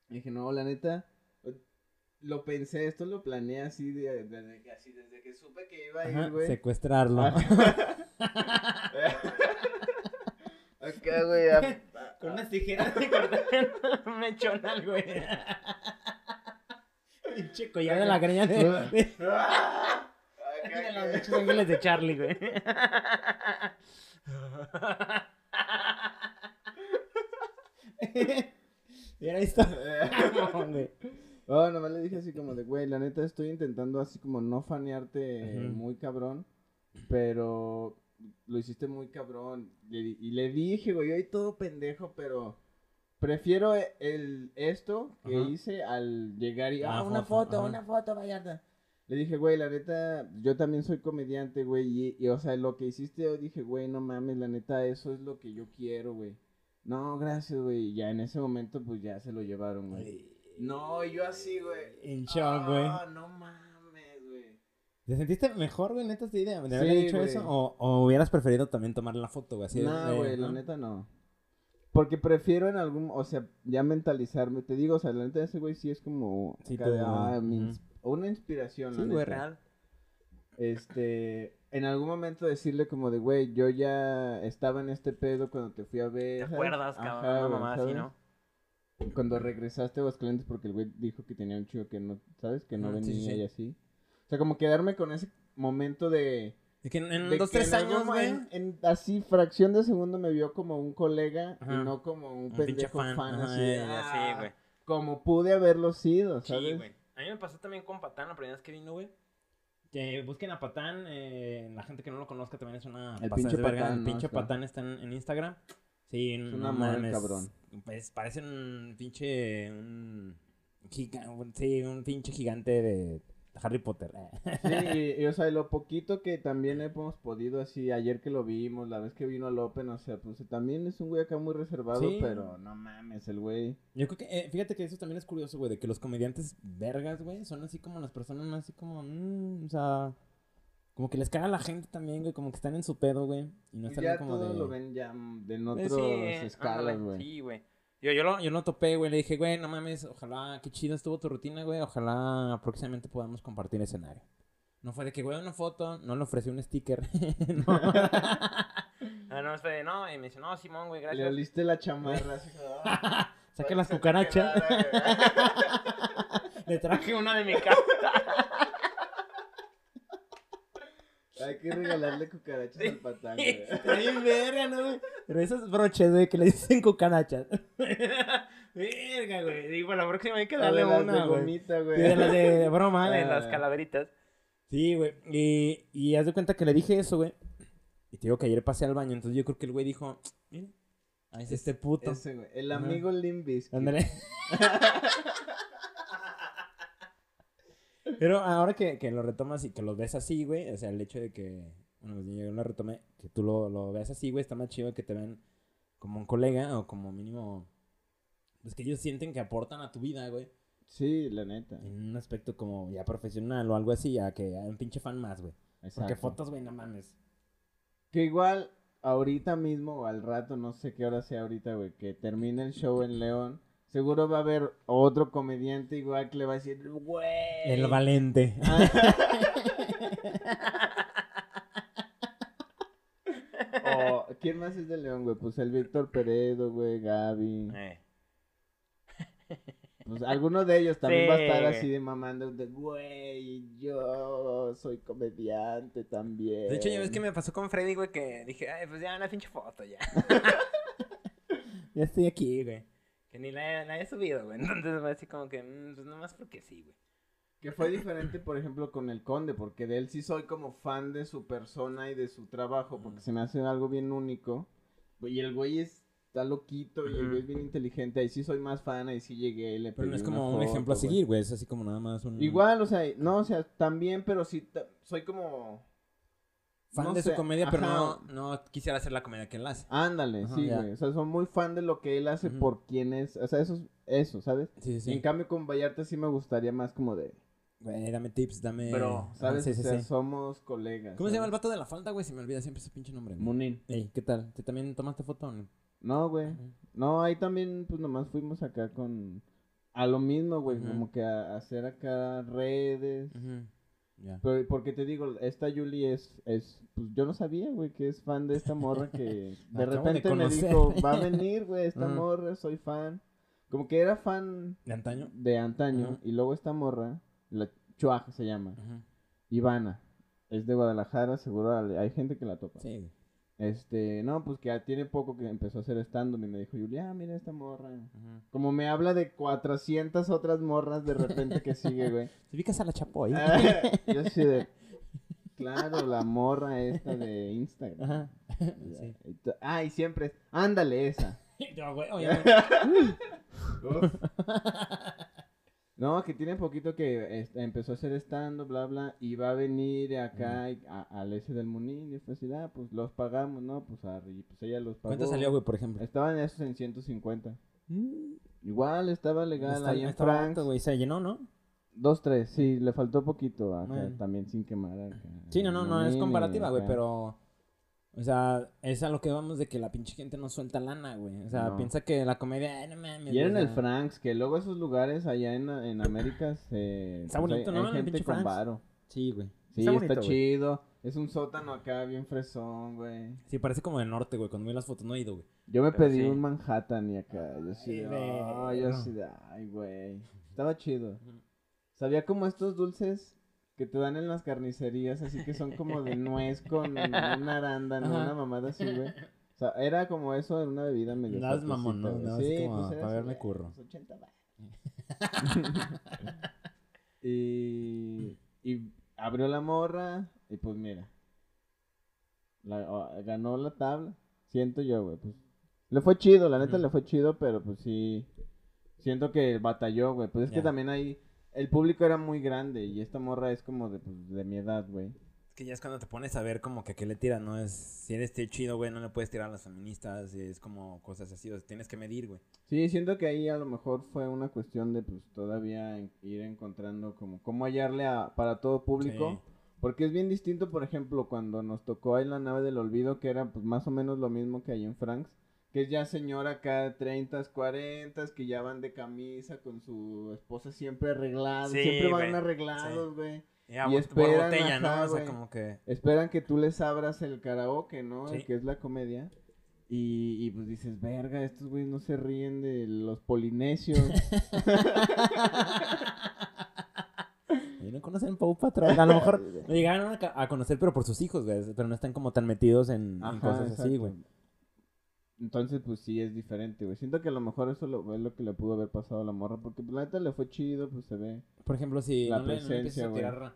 Speaker 3: Le dije, no, la neta, lo pensé, esto lo planeé así, de, desde, que, así desde que supe que iba a
Speaker 2: Ajá,
Speaker 3: ir, güey.
Speaker 2: secuestrarlo.
Speaker 3: Acá, güey, a-
Speaker 2: Con unas tijeras de cortar un mechonal, güey. Pinche collar de la greña de, de,
Speaker 3: Acá,
Speaker 2: de los
Speaker 3: güey.
Speaker 2: mechos ángeles de Charlie, güey. Mira, ahí está.
Speaker 3: Oh, nomás le dije así como de, güey, la neta estoy intentando así como no fanearte muy cabrón, pero lo hiciste muy cabrón. Y, le dije, güey, ahí todo pendejo, pero prefiero e- el esto que
Speaker 2: Ajá.
Speaker 3: hice al llegar y, ah,
Speaker 2: Ah,
Speaker 3: una
Speaker 2: foto,
Speaker 3: una foto, Vallarta. Le dije, güey, la neta, yo también soy comediante, güey, y, y, o sea, lo que hiciste, yo dije, güey, no mames, la neta, eso es lo que yo quiero, güey. No, gracias, güey. Ya en ese momento, pues ya se lo llevaron, güey. No, yo así, güey.
Speaker 2: En shock, güey.
Speaker 3: Ah, no mames, güey.
Speaker 2: ¿Te sentiste mejor, güey, neta, esta idea? ¿De
Speaker 3: Sí,
Speaker 2: haber dicho eso? ¿O, ¿O hubieras preferido también tomar la foto, güey? De-
Speaker 3: No,
Speaker 2: de-
Speaker 3: güey, la neta no. Porque prefiero en algún, o sea, ya mentalizarme. Te digo, o sea, la neta ese güey sí es como
Speaker 2: Sí,
Speaker 3: de,
Speaker 2: tú,
Speaker 3: ah, mi ins- una inspiración, la
Speaker 2: Sí, güey, real.
Speaker 3: Este, en algún momento decirle como de, güey, yo ya estaba en este pedo cuando te fui a ver.
Speaker 2: ¿Te
Speaker 3: ¿sabes?
Speaker 2: acuerdas, cabrón? Mamá así. ¿no?
Speaker 3: Cuando regresaste a Aguascalientes porque el güey dijo que tenía un chico que no, ¿sabes? Que no
Speaker 2: sí,
Speaker 3: venía
Speaker 2: sí, sí.
Speaker 3: y así. O sea, como quedarme con ese momento de...
Speaker 2: Es que en, en
Speaker 3: de
Speaker 2: dos,
Speaker 3: que
Speaker 2: tres
Speaker 3: en
Speaker 2: años, güey.
Speaker 3: En, en así, fracción de segundo me vio como un colega
Speaker 2: Ajá.
Speaker 3: y no como un,
Speaker 2: Un
Speaker 3: pendejo fan,
Speaker 2: fan. Ajá,
Speaker 3: así.
Speaker 2: eh,
Speaker 3: "Ah",
Speaker 2: güey.
Speaker 3: Como pude haberlo sido, ¿sabes?
Speaker 2: Sí, güey. A mí me pasó también con Patán la primera vez que vino, güey. Que busquen a Patán, eh, la gente que no lo conozca también es una
Speaker 3: El pinche
Speaker 2: verga.
Speaker 3: Patán,
Speaker 2: El
Speaker 3: ¿no?
Speaker 2: pinche
Speaker 3: Está.
Speaker 2: Patán está en, en Instagram. Sí,
Speaker 3: Es
Speaker 2: no
Speaker 3: un amor,
Speaker 2: mames.
Speaker 3: cabrón.
Speaker 2: Pues parece un pinche. Un, giga- un- sí, un pinche gigante de Harry Potter.
Speaker 3: Sí, y, y, o sea, lo poquito que también hemos podido así, ayer que lo vimos, la vez que vino al Open, o sea, pues también es un güey acá muy reservado,
Speaker 2: Sí.
Speaker 3: pero no mames, el güey.
Speaker 2: Yo creo que, eh, fíjate que eso también es curioso, güey, de que los comediantes vergas, güey, son así como las personas así como, mm, o sea, como que les caga a la gente también, güey, como que están en su pedo, güey, y no están
Speaker 3: ya
Speaker 2: como
Speaker 3: todo
Speaker 2: de...
Speaker 3: lo ven ya mm, en
Speaker 2: Eh,
Speaker 3: otras
Speaker 2: sí,
Speaker 3: escalas,
Speaker 2: ándale,
Speaker 3: güey.
Speaker 2: Sí, güey. Yo, yo, lo, yo lo topé, güey, le dije, güey, no mames, ojalá, qué chido estuvo tu rutina, güey, ojalá próximamente podamos compartir escenario. No fue de que, güey, una foto, no le ofrecí un sticker. no. ah, no, fue de, no, y me dice, no, Simón, güey,
Speaker 3: Le
Speaker 2: gracias.
Speaker 3: oliste la chamarra, ah,
Speaker 2: Saqué las cucarachas. le traje una de mi casa.
Speaker 3: Hay que regalarle cucarachas al patán, güey.
Speaker 2: Bien verga, ¿no, güey? Pero esos broches, güey, que le dicen cucarachas. verga, güey. Digo, la próxima hay que
Speaker 3: La
Speaker 2: darle una,
Speaker 3: de
Speaker 2: güey.
Speaker 3: gomita, güey.
Speaker 2: Sí, de las de broma, de
Speaker 3: Ah.
Speaker 2: las calaveritas. Sí, güey. Y, y haz de cuenta que le dije eso, güey. Y te digo que ayer pasé al baño, entonces yo creo que el güey dijo, mira, ahí es este puto.
Speaker 3: Ese, güey. El amigo Limbisky.
Speaker 2: Ándale. Pero ahora que, que lo retomas y que lo ves así, güey, o sea, el hecho de que, bueno, yo lo retomé, que tú lo, lo veas así, güey, está más chido que te ven como un colega o como mínimo, pues que ellos sienten que aportan a tu vida, güey,
Speaker 3: Sí, la neta.
Speaker 2: en un aspecto como ya profesional o algo así, a que hay un pinche fan más, güey. Porque
Speaker 3: Exacto.
Speaker 2: fotos, güey, no mames.
Speaker 3: Que igual, ahorita mismo o al rato, no sé qué hora sea ahorita, güey, que termine el show en León, seguro va a haber otro comediante igual que le va a decir, güey.
Speaker 2: El valente.
Speaker 3: O, ¿quién más es de León, güey? Pues el Víctor Peredo, güey, Gaby.
Speaker 2: Eh.
Speaker 3: Pues alguno de ellos también
Speaker 2: Sí,
Speaker 3: va a estar así de mamando de, güey, yo soy comediante también.
Speaker 2: De hecho, ya ves que me pasó con Freddy, güey, que dije, ay, pues ya una pinche foto, ya. ya estoy aquí, güey. Que ni la, la he subido, güey. Entonces fue así como que, mm, pues nomás porque sí, güey.
Speaker 3: Que fue diferente, por ejemplo, con el Conde, porque de él sí soy como fan de su persona y de su trabajo, porque se me hace algo bien único. Y el güey es- está loquito y el güey es bien inteligente. Ahí sí soy más fan, ahí sí llegué y le
Speaker 2: Pero no es como un
Speaker 3: foto,
Speaker 2: ejemplo a seguir, güey. Es así como nada más un.
Speaker 3: Igual, o sea, no, o sea, también, pero sí soy como
Speaker 2: Fan
Speaker 3: no
Speaker 2: de su comedia, pero
Speaker 3: ajá.
Speaker 2: no, no quisiera hacer la comedia que él hace.
Speaker 3: Ándale,
Speaker 2: Ajá,
Speaker 3: sí, güey. O sea, soy muy fan de lo que él hace por quién es. O sea, eso, es- eso ¿sabes?
Speaker 2: Sí, sí.
Speaker 3: Y en cambio con Vallarta sí me gustaría más como de...
Speaker 2: Güey, dame tips, dame. Ajá,
Speaker 3: ¿sabes?
Speaker 2: sí,
Speaker 3: o sea, somos colegas.
Speaker 2: ¿Cómo se llama el vato de la falda, güey? Se me olvida siempre ese pinche nombre.
Speaker 3: Munin.
Speaker 2: Ey, ¿qué tal? ¿Tú también tomaste foto? o no?
Speaker 3: No, güey. No, ahí también, pues nomás fuimos acá con... A lo mismo, güey, como que a, a hacer acá redes.
Speaker 2: Ya.
Speaker 3: Pero, porque te digo, esta Julie es, es, pues yo no sabía, güey, que es fan de esta morra que de repente me dijo, va a venir, güey, esta morra, soy fan. Como que era fan
Speaker 2: ¿De antaño?
Speaker 3: de antaño,
Speaker 2: Ujú.
Speaker 3: y luego esta morra, la Chuaja se llama. Ivana, es de Guadalajara, seguro hay gente que la topa.
Speaker 2: Sí.
Speaker 3: Este, no, pues que ya tiene poco que empezó a hacer stand-up y me dijo, Julia, ah, mira esta morra.
Speaker 2: Ujú.
Speaker 3: Como me habla de 400 otras morras de repente que sigue, güey.
Speaker 2: ¿Te ubicas a la Chapoy?
Speaker 3: Ah, Yo sí de. Claro, la morra esta de Instagram.
Speaker 2: Ajá. Sí.
Speaker 3: Ah, y siempre es. Ándale, esa.
Speaker 2: Yo, güey, obviamente.
Speaker 3: No, que tiene poquito que empezó a hacer stand bla, bla, y va a venir acá y a- al ese del Munín, y fue así, ah, pues los pagamos, ¿no? Pues, arre, y pues ella los pagó.
Speaker 2: ¿Cuánto salió, güey, por ejemplo?
Speaker 3: Estaban esos en 150.
Speaker 2: Mm,
Speaker 3: Igual estaba legal
Speaker 2: está-
Speaker 3: ahí en
Speaker 2: güey. Se llenó, ¿no?
Speaker 3: Dos, tres, sí, le faltó poquito acá,
Speaker 2: Bueno.
Speaker 3: también sin quemar acá.
Speaker 2: Sí, no, no, no, es
Speaker 3: Munín
Speaker 2: comparativa, güey, pero... O sea, es a lo que vamos de que la pinche gente no suelta lana, güey. O sea,
Speaker 3: No.
Speaker 2: piensa que la comedia, ay, no mames.
Speaker 3: Y era en el Franks, que luego esos lugares allá en, en América se...
Speaker 2: Está
Speaker 3: pues,
Speaker 2: bonito,
Speaker 3: hay-
Speaker 2: ¿no?
Speaker 3: hay gente con varo.
Speaker 2: Sí, güey.
Speaker 3: Sí,
Speaker 2: Está
Speaker 3: está,
Speaker 2: bonito, güey.
Speaker 3: chido. Es un sótano acá bien fresón, güey.
Speaker 2: Sí, parece como de norte, güey. Cuando vi las fotos no he ido, güey.
Speaker 3: Yo me
Speaker 2: Pero
Speaker 3: pedí
Speaker 2: sí.
Speaker 3: un Manhattan y acá, yo sí,
Speaker 2: Ay,
Speaker 3: de, ay, yo sí, de, ay, güey. Estaba chido. Sabía como estos dulces que te dan en las carnicerías, así que son como de nuez con una arándano,
Speaker 2: Ajá.
Speaker 3: una mamada así, güey. O sea, era como eso en una bebida medio fuertecita,
Speaker 2: mamón, ¿no?
Speaker 3: Sí,
Speaker 2: como
Speaker 3: pues
Speaker 2: para verme curro.
Speaker 3: pues, 80 varos. y, Abrió la morra y pues mira. la- o- ganó la tabla. Siento yo, güey. Pues, le fue chido, la neta le fue chido, pero pues sí. Siento que batalló, güey. Pues es que también ahí. El público era muy grande y esta morra es como de, pues, de mi edad, güey.
Speaker 2: Es que ya es cuando te pones a ver como que qué le tiran, ¿no? Es, si eres este chido, güey, no le puedes tirar a las feministas, es como cosas así, o sea, tienes que medir, güey.
Speaker 3: Sí, siento que ahí a lo mejor fue una cuestión de, pues, todavía en- ir encontrando como cómo hallarle a, para todo público.
Speaker 2: Sí.
Speaker 3: Porque es bien distinto, por ejemplo, cuando nos tocó ahí la nave del olvido, que era pues más o menos lo mismo que ahí en Franks, que es ya señora acá 30, 40, que ya van de camisa con su esposa siempre arreglada,
Speaker 2: Sí,
Speaker 3: siempre van arreglados, güey.
Speaker 2: Ya,
Speaker 3: Y esperan,
Speaker 2: botella, ¿no? O sea, como que...
Speaker 3: Esperan que tú les abras el karaoke, ¿no?
Speaker 2: Sí.
Speaker 3: El que es la comedia. Y, y pues dices, verga, estos güeyes no se ríen de los polinesios.
Speaker 2: Y no conocen Pau Patrol. A lo mejor lo llegaron a, conocer, pero por sus hijos, güey. Pero no están como tan metidos en, cosas así, güey.
Speaker 3: Entonces, pues sí es diferente, güey. Siento que a lo mejor eso lo, es lo que le pudo haber pasado a la morra. Porque pues, la neta le fue chido, pues se ve.
Speaker 2: Por ejemplo, si
Speaker 3: La
Speaker 2: no, le, no le
Speaker 3: presencia,
Speaker 2: a tirar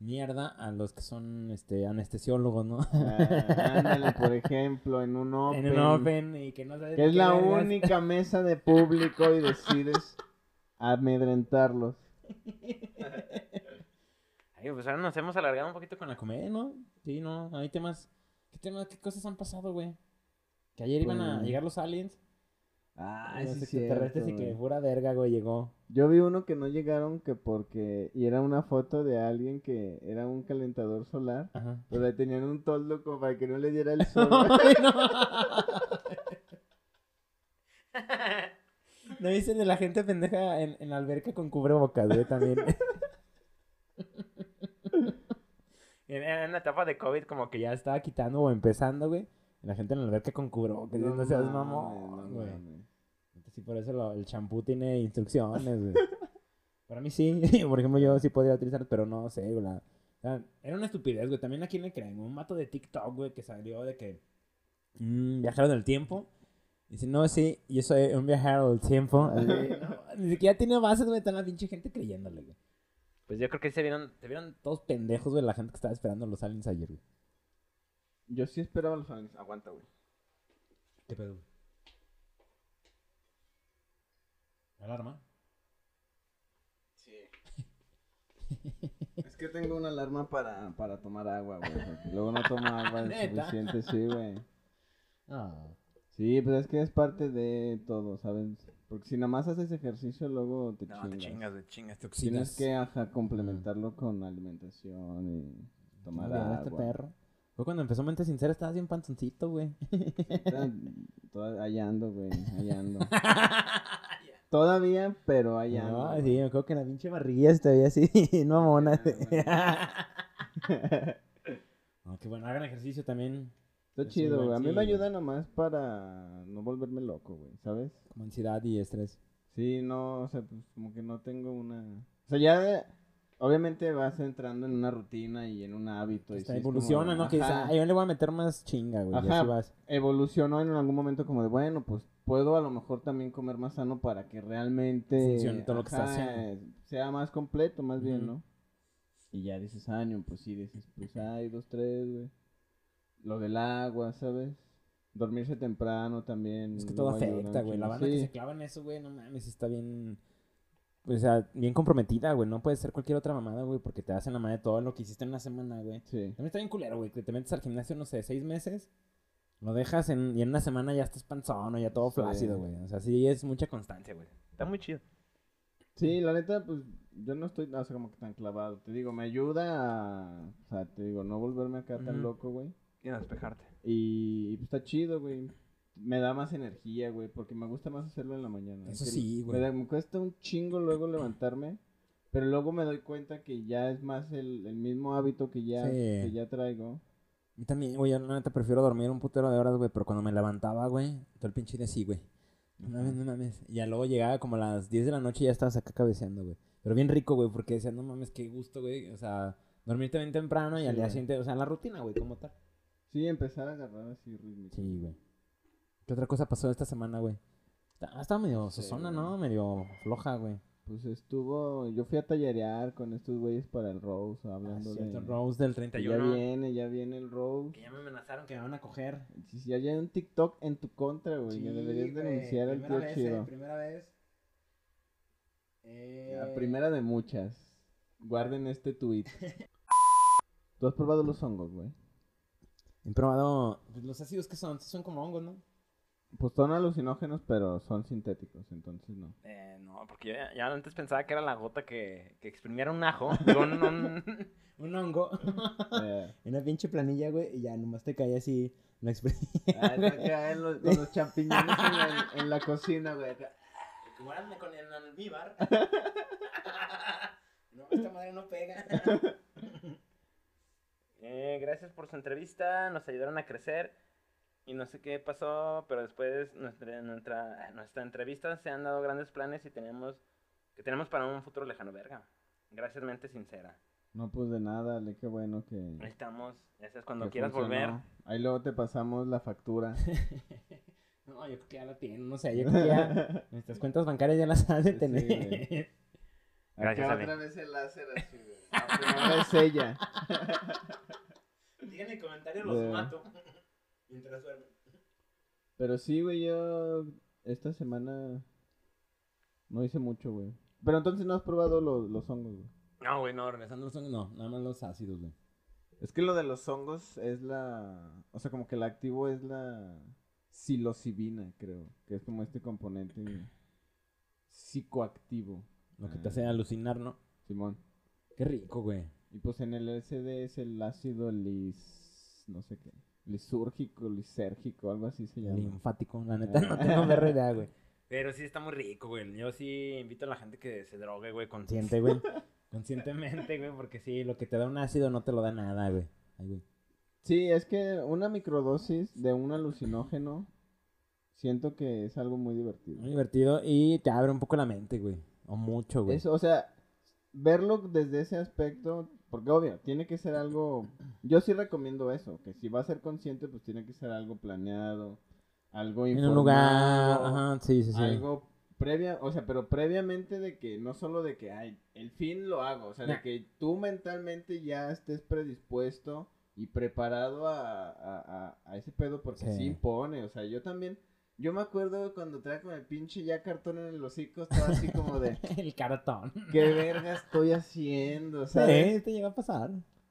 Speaker 2: mierda a los que son este anestesiólogos, ¿no?
Speaker 3: Ah, ándale, por ejemplo, en un open.
Speaker 2: en un open y que no sabes
Speaker 3: Que es la
Speaker 2: vergas.
Speaker 3: única mesa de público y decides amedrentarlos.
Speaker 2: Ay, pues ahora nos hemos alargado un poquito con la comedia, ¿no? Sí, no, hay temas. ¿Qué temas, qué cosas han pasado, güey? Que ayer iban a
Speaker 3: Pues-
Speaker 2: llegar los aliens.
Speaker 3: Ay,
Speaker 2: los
Speaker 3: sí,
Speaker 2: extraterrestres
Speaker 3: cierto,
Speaker 2: y que pura verga, güey, llegó.
Speaker 3: Yo vi uno que no llegaron que porque... Y era una foto de alguien que era un calentador solar.
Speaker 2: Ajá.
Speaker 3: Pero le tenían un toldo como para que no le diera el sol.
Speaker 2: No. ¿No viste de la gente pendeja en, en la alberca con cubrebocas, güey, también? en, en una etapa de COVID como que ya estaba quitando o empezando, güey. Y La gente en la alberca con cubrebocas, no, no seas mamón,
Speaker 3: no
Speaker 2: güey. Sí, por eso lo- el champú tiene instrucciones, güey. Para mí sí, por ejemplo, yo sí podría utilizar, pero no sé, güey. la- o sea, era una estupidez, güey. También a quién le creen, un mato de TikTok, güey, que salió de que mm, viajaron del tiempo. Dice, no, sí, yo soy un viajero del tiempo. Así, no, ni siquiera tiene bases, güey, está la pinche gente creyéndole, güey. Pues yo creo que se vieron, se vieron todos pendejos, güey, la gente que estaba esperando los aliens ayer, güey.
Speaker 3: Yo sí esperaba los aliens. Aguanta, güey.
Speaker 2: ¿Qué pedo? ¿Alarma?
Speaker 3: Sí. es que tengo una alarma para, para tomar agua, güey. porque Luego no tomo agua
Speaker 2: ¿Neta?
Speaker 3: suficiente, sí, güey.
Speaker 2: Ah.
Speaker 3: Sí, pues es que es parte de todo, ¿sabes? Porque si nada más haces ejercicio, luego te
Speaker 2: No,
Speaker 3: chingas.
Speaker 2: te chingas, te chingas, te
Speaker 3: Tienes
Speaker 2: oxidas.
Speaker 3: que ajá, complementarlo con alimentación y tomar
Speaker 2: bien,
Speaker 3: agua.
Speaker 2: este perro. Fue cuando empezó Mente Sincera, estabas bien panzoncito, güey.
Speaker 3: Ahí ando, güey, ando. Todavía, pero ando.
Speaker 2: No, sí, me acuerdo que la pinche barriguilla se te veía así, no mona. no, que bueno, hagan ejercicio también.
Speaker 3: Está
Speaker 2: Es
Speaker 3: chido, güey. A mí me ayuda nomás para no volverme loco, güey, ¿sabes?
Speaker 2: Como ansiedad y estrés.
Speaker 3: Sí, no, o sea, pues como que no tengo una... O sea, ya obviamente vas entrando en una rutina y en un hábito. y
Speaker 2: Hasta
Speaker 3: sí es como
Speaker 2: evoluciona, ¿no? Que dices, ah, yo le voy a meter más chinga, güey. Y
Speaker 3: Ajá.
Speaker 2: vas.
Speaker 3: evolucionó en algún momento como de, bueno, pues puedo a lo mejor también comer más sano para que realmente...
Speaker 2: Funcione todo lo que está
Speaker 3: ajá,
Speaker 2: haciendo.
Speaker 3: Sea más completo, más bien. ¿no? Y ya dices año, pues sí, dices, pues hay dos, tres, güey. Lo del agua, ¿sabes? Dormirse temprano también.
Speaker 2: Es que todo afecta, güey. La banda que
Speaker 3: Sí.
Speaker 2: se clava en eso, güey, no mames, está bien. O sea, bien comprometida, güey. No puede ser cualquier otra mamada, güey, porque te hacen la madre de todo lo que hiciste en una semana, güey.
Speaker 3: Sí.
Speaker 2: También está bien culero, güey, que te metes al gimnasio, no sé, seis meses, lo dejas en, y en una semana ya estás panzón o ya todo
Speaker 3: Sí.
Speaker 2: flácido, güey. O sea, sí es mucha constancia, güey. Está muy chido.
Speaker 3: Sí, la neta, pues yo no estoy, o sea, como que tan clavado. Te digo, me ayuda a, o sea, te digo, no volverme acá tan loco, güey.
Speaker 2: Y a despejarte.
Speaker 3: Y, y, pues está chido, güey. Me da más energía, güey, porque me gusta más hacerlo en la mañana.
Speaker 2: Eso
Speaker 3: Que
Speaker 2: sí,
Speaker 3: me
Speaker 2: güey.
Speaker 3: Me, cuesta un chingo luego levantarme, pero luego me doy cuenta que ya es más el, el mismo hábito que ya,
Speaker 2: Sí.
Speaker 3: que ya traigo.
Speaker 2: Y también, güey, yo la neta prefiero dormir un putero de horas, güey, pero cuando me levantaba, güey, todo el pinche día sí, güey. No mames, no mames. Y ya luego llegaba como a las 10 de la noche y ya estabas acá cabeceando, güey. Pero bien rico, güey, porque decía, no mames, qué gusto, güey. O sea, dormirte bien temprano y
Speaker 3: Sí,
Speaker 2: al día siguiente, o sea, la rutina, güey, como tal.
Speaker 3: Sí, empezar a agarrar así ritmo.
Speaker 2: Sí, güey. ¿Qué otra cosa pasó esta semana, güey? Ah, Estaba medio
Speaker 3: Sí,
Speaker 2: sosona,
Speaker 3: güey.
Speaker 2: ¿no? Medio floja, güey.
Speaker 3: Pues estuvo, yo fui a tallerear con estos güeyes para el Rose,
Speaker 2: Ah,
Speaker 3: hablando
Speaker 2: cierto,
Speaker 3: de...
Speaker 2: Rose del
Speaker 3: que ya
Speaker 2: 31.
Speaker 3: viene, ya viene el Rose.
Speaker 2: Que ya me amenazaron que me van a coger.
Speaker 3: Si si hay un TikTok en tu contra, güey,
Speaker 2: Sí,
Speaker 3: deberías
Speaker 2: güey,
Speaker 3: denunciar al
Speaker 2: primera
Speaker 3: tío
Speaker 2: vez,
Speaker 3: chido.
Speaker 2: eh, primera vez. Eh,
Speaker 3: La primera de muchas. Guarden este tweet. ¿Tú has probado los hongos, güey?
Speaker 2: He probado. pues, los ácidos que son, son como hongos, ¿no?
Speaker 3: Pues son alucinógenos, pero son sintéticos, entonces no.
Speaker 2: Eh, no, porque yo ya, ya antes pensaba que era la gota que, que exprimiera un ajo. Digo, un, hongo.
Speaker 3: Eh,
Speaker 2: en una pinche planilla, güey, y ya nomás te caía así. Lo exprimía.
Speaker 3: ah, los, con los champiñones en la, en la cocina, güey.
Speaker 2: Como eran con el almíbar. no, esta madre no pega. Eh, gracias por su entrevista, nos ayudaron a crecer. Y no sé qué pasó, pero después nuestra, nuestra, nuestra entrevista se han dado grandes planes y tenemos que tenemos para un futuro lejano, verga. Gracias, mente sincera.
Speaker 3: No, pues de nada, le qué bueno que.
Speaker 2: Ahí estamos, ese es cuando quieras
Speaker 3: funcionó.
Speaker 2: volver.
Speaker 3: Ahí luego te pasamos la factura.
Speaker 2: no, yo creo que ya la tienen, no sé, yo creo que ya nuestras cuentas bancarias ya las han de
Speaker 3: Sí,
Speaker 2: tener.
Speaker 3: güey.
Speaker 2: Gracias,
Speaker 3: Acá
Speaker 2: Ale.
Speaker 3: otra vez el láser así, güey. Es ella.
Speaker 2: Digan en comentarios
Speaker 3: los Yeah.
Speaker 2: mato. Mientras duermen.
Speaker 3: Pero sí, güey, yo esta semana no hice mucho, güey. Pero entonces no has probado los, los hongos, güey.
Speaker 2: No, güey, no, regresando a los hongos, no, nada más los ácidos, güey.
Speaker 3: Es que lo de los hongos es la... O sea, como que el activo es la psilocibina, creo. Que es como este componente psicoactivo.
Speaker 2: Lo que te hace alucinar, ¿no?
Speaker 3: Simón.
Speaker 2: Qué rico, güey.
Speaker 3: Y pues en el LSD es el ácido lis... no sé qué. Lisúrgico, lisérgico, algo así se llama.
Speaker 2: Linfático, la neta, no tengo idea, güey. Pero sí está muy rico, güey. Yo sí invito a la gente que se drogue, güey, consciente, güey. Conscientemente, güey, porque sí, lo que te da un ácido no te lo da nada, güey. Ay, güey.
Speaker 3: Sí, es que una microdosis de un alucinógeno siento que es algo muy divertido.
Speaker 2: Muy divertido y te abre un poco la mente, güey. O mucho, güey.
Speaker 3: Eso, o sea, verlo desde ese aspecto, porque obvio, tiene que ser algo, yo sí recomiendo eso, que si va a ser consciente, pues tiene que ser algo planeado, algo
Speaker 2: En un lugar, ajá, sí, sí, sí.
Speaker 3: algo previa, o sea, pero previamente de que, no solo de que, ay, el fin lo hago, o sea, de que tú mentalmente ya estés predispuesto y preparado a, a, a, a ese pedo, porque
Speaker 2: Sí.
Speaker 3: sí impone, o sea, yo también... Yo me acuerdo cuando traía con el pinche ya cartón en el hocico, estaba así como de,
Speaker 2: El cartón.
Speaker 3: ¿qué verga estoy haciendo? ¿Sabes?
Speaker 2: Sí, te llega a pasar.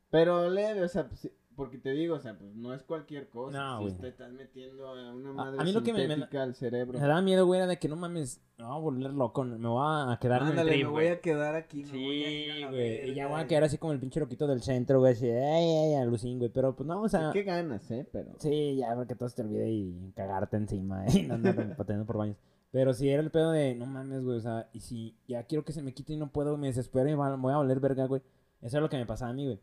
Speaker 3: Pero leve, o sea, pues, porque te digo, o sea, pues no es cualquier cosa.
Speaker 2: No,
Speaker 3: si
Speaker 2: güey.
Speaker 3: te estás metiendo a una
Speaker 2: A-
Speaker 3: madre
Speaker 2: a mí lo que me- me-
Speaker 3: sintética al cerebro.
Speaker 2: Me daba miedo, güey, era de que no mames, me voy a volver loco, me voy a quedar en el trip,
Speaker 3: me voy a quedar aquí. me voy a ir a
Speaker 2: Sí, güey. Y ya voy a quedar así como el pinche loquito del centro, güey. Así, ay, ay, alucín, güey. Pero pues no, o sea.
Speaker 3: Qué ganas, ¿eh? Pero...
Speaker 2: Sí, ya, porque todo se te olvide y cagarte encima y no andar pateando por baños. Pero si era el pedo de, no mames, güey, o sea, y si ya quiero que se me quite y no puedo, me desespero y me voy a valer verga, güey. Eso es lo que me pasaba a mí, güey.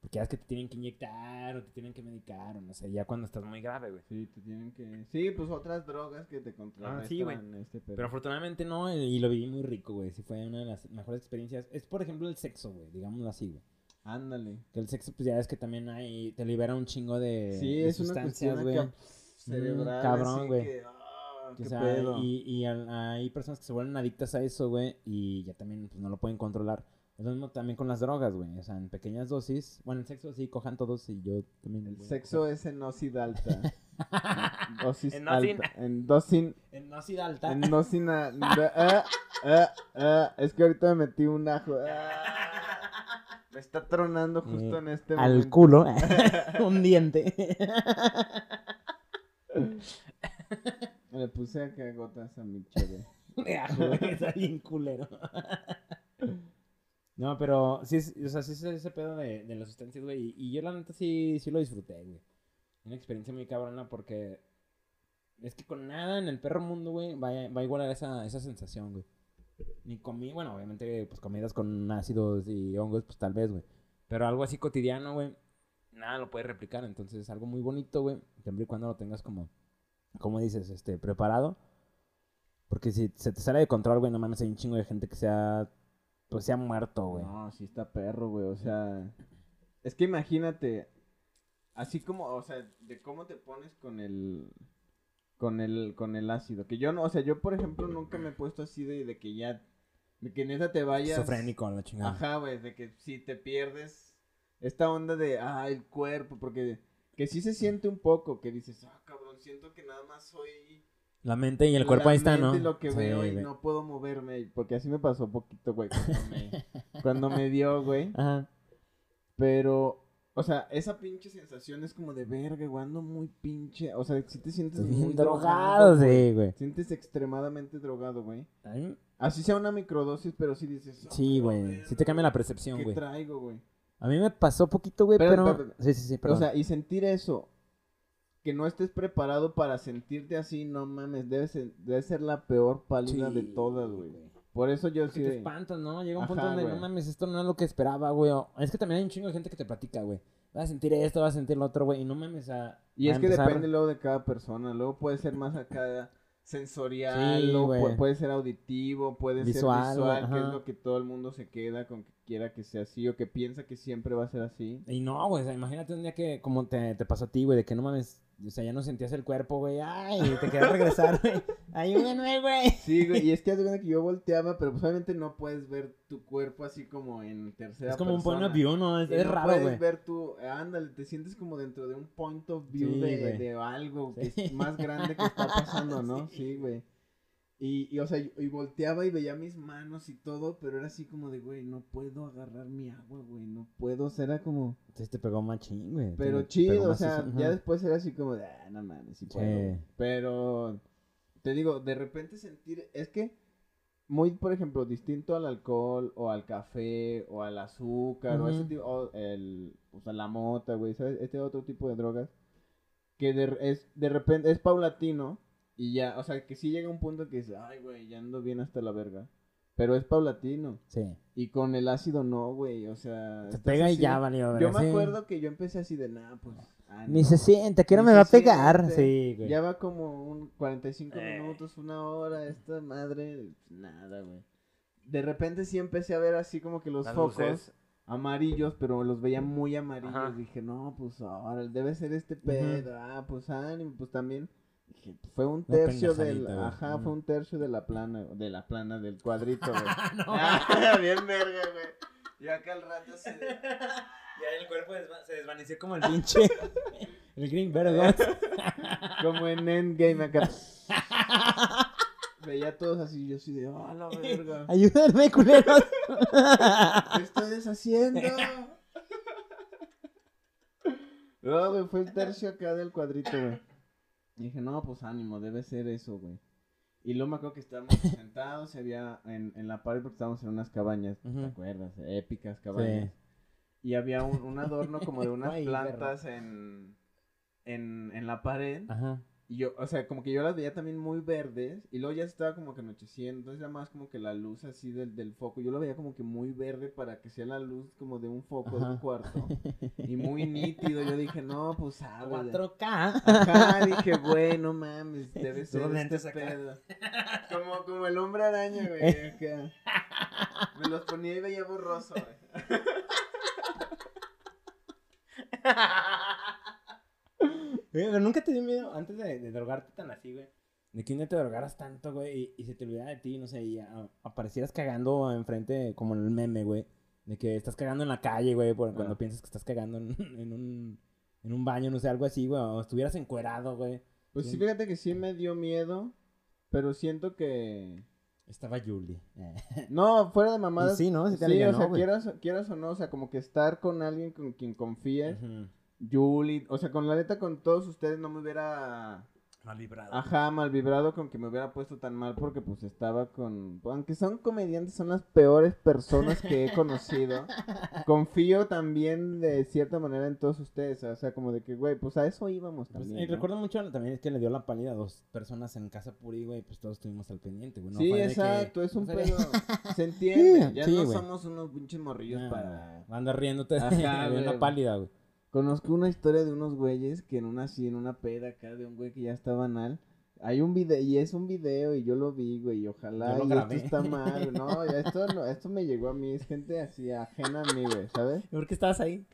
Speaker 2: Porque ya es que te tienen que inyectar o te tienen que medicar o no sé, ya cuando estás muy grave, güey.
Speaker 3: Sí, te tienen que... Sí, pues otras drogas que te contrarrestan
Speaker 2: Ah, sí, güey.
Speaker 3: este.
Speaker 2: Pero afortunadamente no, y lo viví muy rico, güey. Sí fue una de las mejores experiencias. Es, por ejemplo, el sexo, güey, digámoslo así, güey.
Speaker 3: Ándale.
Speaker 2: Que el sexo, pues ya es que también hay, te libera un chingo de,
Speaker 3: Sí,
Speaker 2: de
Speaker 3: es una
Speaker 2: sustancias, güey.
Speaker 3: acá cerebral.
Speaker 2: cabrón,
Speaker 3: así
Speaker 2: güey.
Speaker 3: que, ah,
Speaker 2: Que, sea, y, y hay personas que se vuelven adictas a eso, güey, y ya también pues, no lo pueden controlar. Es lo mismo también con las drogas, güey. O sea, en pequeñas dosis. Bueno, el sexo sí, cojan todos y yo también.
Speaker 3: El sexo es en dosis alta. dosis
Speaker 2: En
Speaker 3: alta. En dosin...
Speaker 2: coger. En dosis alta.
Speaker 3: En dosis... ah, ah, ah, es que ahorita me metí un ajo. ah. me está tronando justo
Speaker 2: Eh,
Speaker 3: en este
Speaker 2: Al
Speaker 3: momento.
Speaker 2: culo. un diente.
Speaker 3: Le puse acá gotas a mi chévere.
Speaker 2: De ajo, güey. Está bien culero. No, pero sí, es- o sea, sí es ese pedo de, de las sustancias, güey. Y, yo la neta sí, sí lo disfruté, güey. Una experiencia muy cabrona porque es que con nada en el perro mundo, güey, va, va a igualar esa, esa sensación, güey. Ni comí, bueno, obviamente, pues comidas con ácidos y hongos, pues tal vez, güey. Pero algo así cotidiano, güey, nada lo puede replicar. Entonces, algo muy bonito, güey, siempre y cuando lo tengas como, como dices, este, preparado. Porque si se te sale de control, güey, no mames, hay un chingo de gente que se ha, pues se ha muerto, güey.
Speaker 3: No, sí está perro, güey. O sea, es que imagínate, así como, o sea, de cómo te pones con el, con el, con el ácido. Que yo no, o sea, yo por ejemplo nunca me he puesto así de, de que ya De que neta te vayas.
Speaker 2: Esquizofrénico, la chingada.
Speaker 3: Ajá, güey, de que si te pierdes esta onda de, ah, el cuerpo, porque que sí se siente un poco, que dices, ah, cabrón, siento que nada más soy...
Speaker 2: La mente y el cuerpo ahí está, ¿no?
Speaker 3: mente lo que
Speaker 2: Sí,
Speaker 3: veo y
Speaker 2: güey.
Speaker 3: no puedo moverme, porque así me pasó poquito, güey, cuando me, cuando me dio, güey.
Speaker 2: Ajá.
Speaker 3: Pero, o sea, esa pinche sensación es como de verga, güey, ando muy pinche, o sea, si te sientes
Speaker 2: Estoy
Speaker 3: muy
Speaker 2: drogado,
Speaker 3: güey.
Speaker 2: sí, güey.
Speaker 3: Sientes extremadamente drogado, güey.
Speaker 2: A mí-
Speaker 3: Así sea una microdosis, pero sí dices, "Ah,
Speaker 2: Sí, güey. Sí te cambia la percepción,
Speaker 3: ¿Qué
Speaker 2: güey.
Speaker 3: traigo, güey?
Speaker 2: A mí me pasó poquito, güey,
Speaker 3: pero-
Speaker 2: Sí, sí, sí, perdón.
Speaker 3: O sea, y sentir eso, que no estés preparado para sentirte así, no mames, debe ser, debe ser la peor pálida de
Speaker 2: Sí,
Speaker 3: todas, güey. Por eso yo sí...
Speaker 2: te
Speaker 3: de-
Speaker 2: espantas, ¿no? Llega un
Speaker 3: Ajá,
Speaker 2: punto donde
Speaker 3: güey.
Speaker 2: no mames, esto no es lo que esperaba, güey. Es que también hay un chingo de gente que te platica, güey. Vas a sentir esto, vas a sentir lo otro, güey. Y no mames, a.
Speaker 3: Y
Speaker 2: a
Speaker 3: es que
Speaker 2: empezar-
Speaker 3: depende luego de cada persona, luego puede ser más acá sensorial,
Speaker 2: Sí,
Speaker 3: luego puede ser auditivo, puede
Speaker 2: Visual,
Speaker 3: ser visual, que es lo que todo el mundo se queda con que quiera que sea así o que piensa que siempre va a ser así.
Speaker 2: Y no, güey. O sea, imagínate un día que, como te, te pasó a ti, güey, de que no mames. O sea, ya no sentías el cuerpo, güey. Ay, te querías regresar, güey. Ayúdenme, güey.
Speaker 3: Sí, güey, y es que que yo volteaba, pero pues obviamente no puedes ver tu cuerpo así como en tercera
Speaker 2: Es como un point of view, ¿no? Es, es
Speaker 3: no
Speaker 2: raro,
Speaker 3: puedes
Speaker 2: güey.
Speaker 3: ver tu, ándale, te sientes como dentro de un point of view
Speaker 2: Sí,
Speaker 3: de, de algo que es más grande que está pasando, ¿no? Sí, güey. Y, y, o sea, y, volteaba y veía mis manos y todo, pero era así como de, güey, no puedo agarrar mi agua, güey, no puedo, o sea, era como,
Speaker 2: Entonces te pegó machín, güey.
Speaker 3: pero chido, o sea, ya después era así como de, ah, no mames, sí puedo.
Speaker 2: Sí.
Speaker 3: güey". Pero, te digo, de repente sentir, es que, muy, por ejemplo, distinto al alcohol o al café o al azúcar o ese tipo, o el, o sea, la mota, güey, ¿sabes? Este otro tipo de drogas que de, es, de repente es paulatino y ya, o sea, que sí llega un punto que dices, ay, güey, ya ando bien hasta la verga. Pero es paulatino.
Speaker 2: Sí.
Speaker 3: Y con el ácido no, güey, o sea...
Speaker 2: Te
Speaker 3: estás
Speaker 2: pega y
Speaker 3: así.
Speaker 2: ya valió,
Speaker 3: Yo me
Speaker 2: Sí.
Speaker 3: acuerdo que yo empecé así de nada, pues... ah,
Speaker 2: Ni
Speaker 3: no".
Speaker 2: se siente, que no me
Speaker 3: se
Speaker 2: va a pegar.
Speaker 3: siente.
Speaker 2: Sí, güey.
Speaker 3: Ya va como un 45
Speaker 2: Eh.
Speaker 3: minutos, una hora, esta madre, nada, güey. De repente sí empecé a ver así como que los
Speaker 1: Las
Speaker 3: focos
Speaker 1: luces.
Speaker 3: amarillos, pero los veía muy amarillos.
Speaker 1: Ajá.
Speaker 3: Dije, no, pues ahora debe ser este pedo. Ah, pues ánimo, pues también. Fue un tercio del, ajá, fue un tercio de la plana, de la plana, del cuadrito, güey.
Speaker 2: No.
Speaker 3: Ah, bien verga, güey. Y acá al rato así de...
Speaker 2: Ya el cuerpo se desvaneció como el pinche. el Green Vergon.
Speaker 3: Como en Endgame acá. Veía a todos así, yo así de, oh, la verga.
Speaker 2: Ayúdenme, culeros.
Speaker 3: ¿Qué estoy deshaciendo? No, güey, fue el tercio acá del cuadrito, güey. Y dije, no, pues ánimo, debe ser eso, güey. Y luego me acuerdo que estábamos sentados, y había en, en la pared porque estábamos en unas cabañas, ¿te acuerdas? Épicas cabañas. Y había un, un adorno como de unas
Speaker 2: Ay,
Speaker 3: plantas en, en, en la pared.
Speaker 2: Ajá.
Speaker 3: Y yo, o sea, como que yo las veía también muy verdes. Y luego ya estaba como que anocheciendo. Entonces era más como que la luz así del, del foco. Yo lo veía como que muy verde para que sea la luz como de un foco de un cuarto. Y muy nítido. Yo dije, no, pues ah, güey.
Speaker 2: 4K.
Speaker 3: Ajá, dije, güey, no mames, debe ser este pedo. Como, como el hombre araña, güey, acá. Me los ponía y veía borroso, güey.
Speaker 2: Güey, Pero nunca te dio miedo antes de, de drogarte tan así, güey. De que un día te drogaras tanto, güey, y, y se te olvidara de ti, no sé, y a- aparecieras cagando enfrente, como en el meme, güey. De que estás cagando en la calle, güey, por- cuando piensas que estás cagando en, en un, en un baño, no sé, algo así, güey. O estuvieras encuerado, güey.
Speaker 3: Pues sí, fíjate que sí me dio miedo. Pero siento que.
Speaker 2: Estaba Julie.
Speaker 3: No, fuera de mamadas.
Speaker 2: Y sí, ¿no? Sí te
Speaker 3: Sí, o sea, quieras, quieras o no, o sea, como que estar con alguien con quien confíes.
Speaker 2: Ujú.
Speaker 3: Julie, o sea, con la neta, con todos ustedes no me hubiera.
Speaker 2: Mal vibrado.
Speaker 3: Ajá, mal vibrado con que me hubiera puesto tan mal porque pues estaba con... Aunque son comediantes, son las peores personas que he conocido. Confío también de cierta manera en todos ustedes. O sea, como de que, güey, pues a eso íbamos
Speaker 2: Pues,
Speaker 3: también.
Speaker 2: y
Speaker 3: ¿no?
Speaker 2: recuerdo mucho también es que le dio la pálida a dos personas en casa Puri, güey, pues todos estuvimos al pendiente, güey. No
Speaker 3: sí,
Speaker 2: de que-
Speaker 3: exacto, es un
Speaker 2: no
Speaker 3: pedo. Se entiende.
Speaker 2: Sí,
Speaker 3: ya
Speaker 2: sí,
Speaker 3: no somos unos pinches morrillos
Speaker 2: Ah,
Speaker 3: para...
Speaker 2: Anda riéndote
Speaker 3: Ajá,
Speaker 2: de una pálida, güey.
Speaker 3: Conozco una historia de unos güeyes que en una así, en una peda acá de un güey que ya estaba anal. Hay un video, y es un video, y yo lo vi, güey, y ojalá,
Speaker 2: Yo lo
Speaker 3: y
Speaker 2: grabé.
Speaker 3: esto está mal, no, esto, no, esto me llegó a mí, es gente así ajena a mí, güey, ¿sabes?
Speaker 2: ¿Por qué estabas ahí?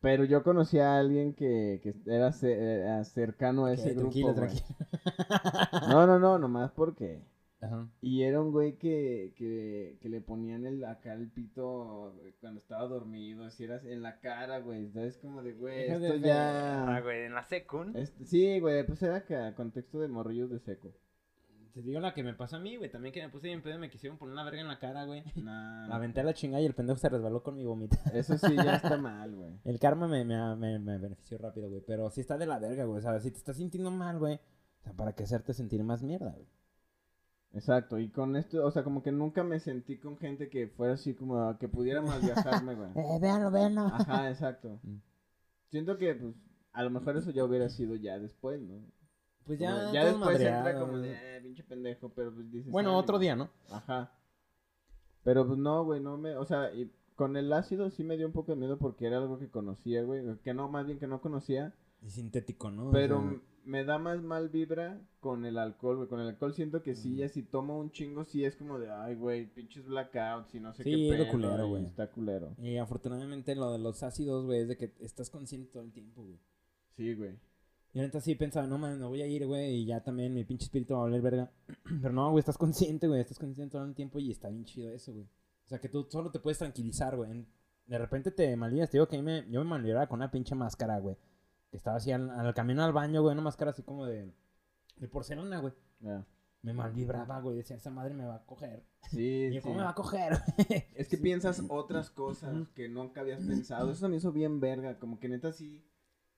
Speaker 3: Pero yo conocí a alguien que, que era, ce- era cercano a ese
Speaker 2: Ok,
Speaker 3: grupo,
Speaker 2: tranquilo,
Speaker 3: güey.
Speaker 2: tranquilo.
Speaker 3: No, no, no, nomás porque
Speaker 2: Ajá.
Speaker 3: Y era un güey que, que, que le ponían el, acá el pito cuando estaba dormido, así era en la cara, güey. ¿Sabes? Como de, güey,
Speaker 2: de
Speaker 3: esto
Speaker 2: perra,
Speaker 3: ya...
Speaker 2: güey, en la secund.
Speaker 3: Este- sí, güey, pues era que contexto de morrillos de seco.
Speaker 2: Te digo la que me pasó a mí, güey. También que me puse bien pedo y me quisieron poner una verga en la cara, güey.
Speaker 3: Nah,
Speaker 2: La aventé a la chingada y el pendejo se resbaló con mi vomita.
Speaker 3: eso sí ya está mal, güey.
Speaker 2: El karma me, me, me, me benefició rápido, güey. Pero sí está de la verga, güey. O sea, si te estás sintiendo mal, güey. O sea, ¿para qué hacerte sentir más mierda, güey?
Speaker 3: Exacto, y con esto, o sea, como que nunca me sentí con gente que fuera así como que pudiera mal viajarme, güey.
Speaker 2: Eh, véanlo, véanlo.
Speaker 3: Ajá, exacto.
Speaker 2: Mm.
Speaker 3: Siento que, pues, a lo mejor eso ya hubiera sido ya después, ¿no?
Speaker 2: Pues
Speaker 3: Como
Speaker 2: ya,
Speaker 3: de- ya después entra como de, eh, pinche pendejo, pero pues dices.
Speaker 2: Bueno,
Speaker 3: "Ah,
Speaker 2: otro día, ¿no?
Speaker 3: modo". Ajá. Pero pues no, güey, no me, o sea, y con el ácido sí me dio un poco de miedo porque era algo que conocía, güey, que no, más bien que no conocía,
Speaker 2: Y sintético, ¿no? O
Speaker 3: pero
Speaker 2: sea,
Speaker 3: me da más mal vibra con el alcohol, güey, con el alcohol siento que sí, ya si tomo un chingo, sí es como de, ay, güey, pinches blackouts y no sé
Speaker 2: Sí,
Speaker 3: qué
Speaker 2: es lo
Speaker 3: pedo,
Speaker 2: culero, güey.
Speaker 3: Está culero.
Speaker 2: Y afortunadamente lo de los ácidos, güey, es de que estás consciente todo el tiempo, güey.
Speaker 3: Sí, güey.
Speaker 2: Y ahorita sí pensaba, no mames, me voy a ir, güey, y ya también mi pinche espíritu va a valer verga. Pero no, güey, estás consciente, güey, estás consciente todo el tiempo y está bien chido eso, güey. O sea, que tú solo te puedes tranquilizar, güey. De repente te malvidas, te digo que a mí me, yo me malvibraba con una pinche máscara, güey. Estaba así al, al camino al baño, güey, una máscara así como de, de porcelana, güey.
Speaker 3: Ya.
Speaker 2: Me malvibraba, güey, decía, esa madre me va a coger.
Speaker 3: Sí,
Speaker 2: Y
Speaker 3: sí.
Speaker 2: yo, ¿cómo me va a coger?
Speaker 3: Es que piensas otras cosas que nunca habías pensado. Eso me hizo bien verga. Como que neta sí.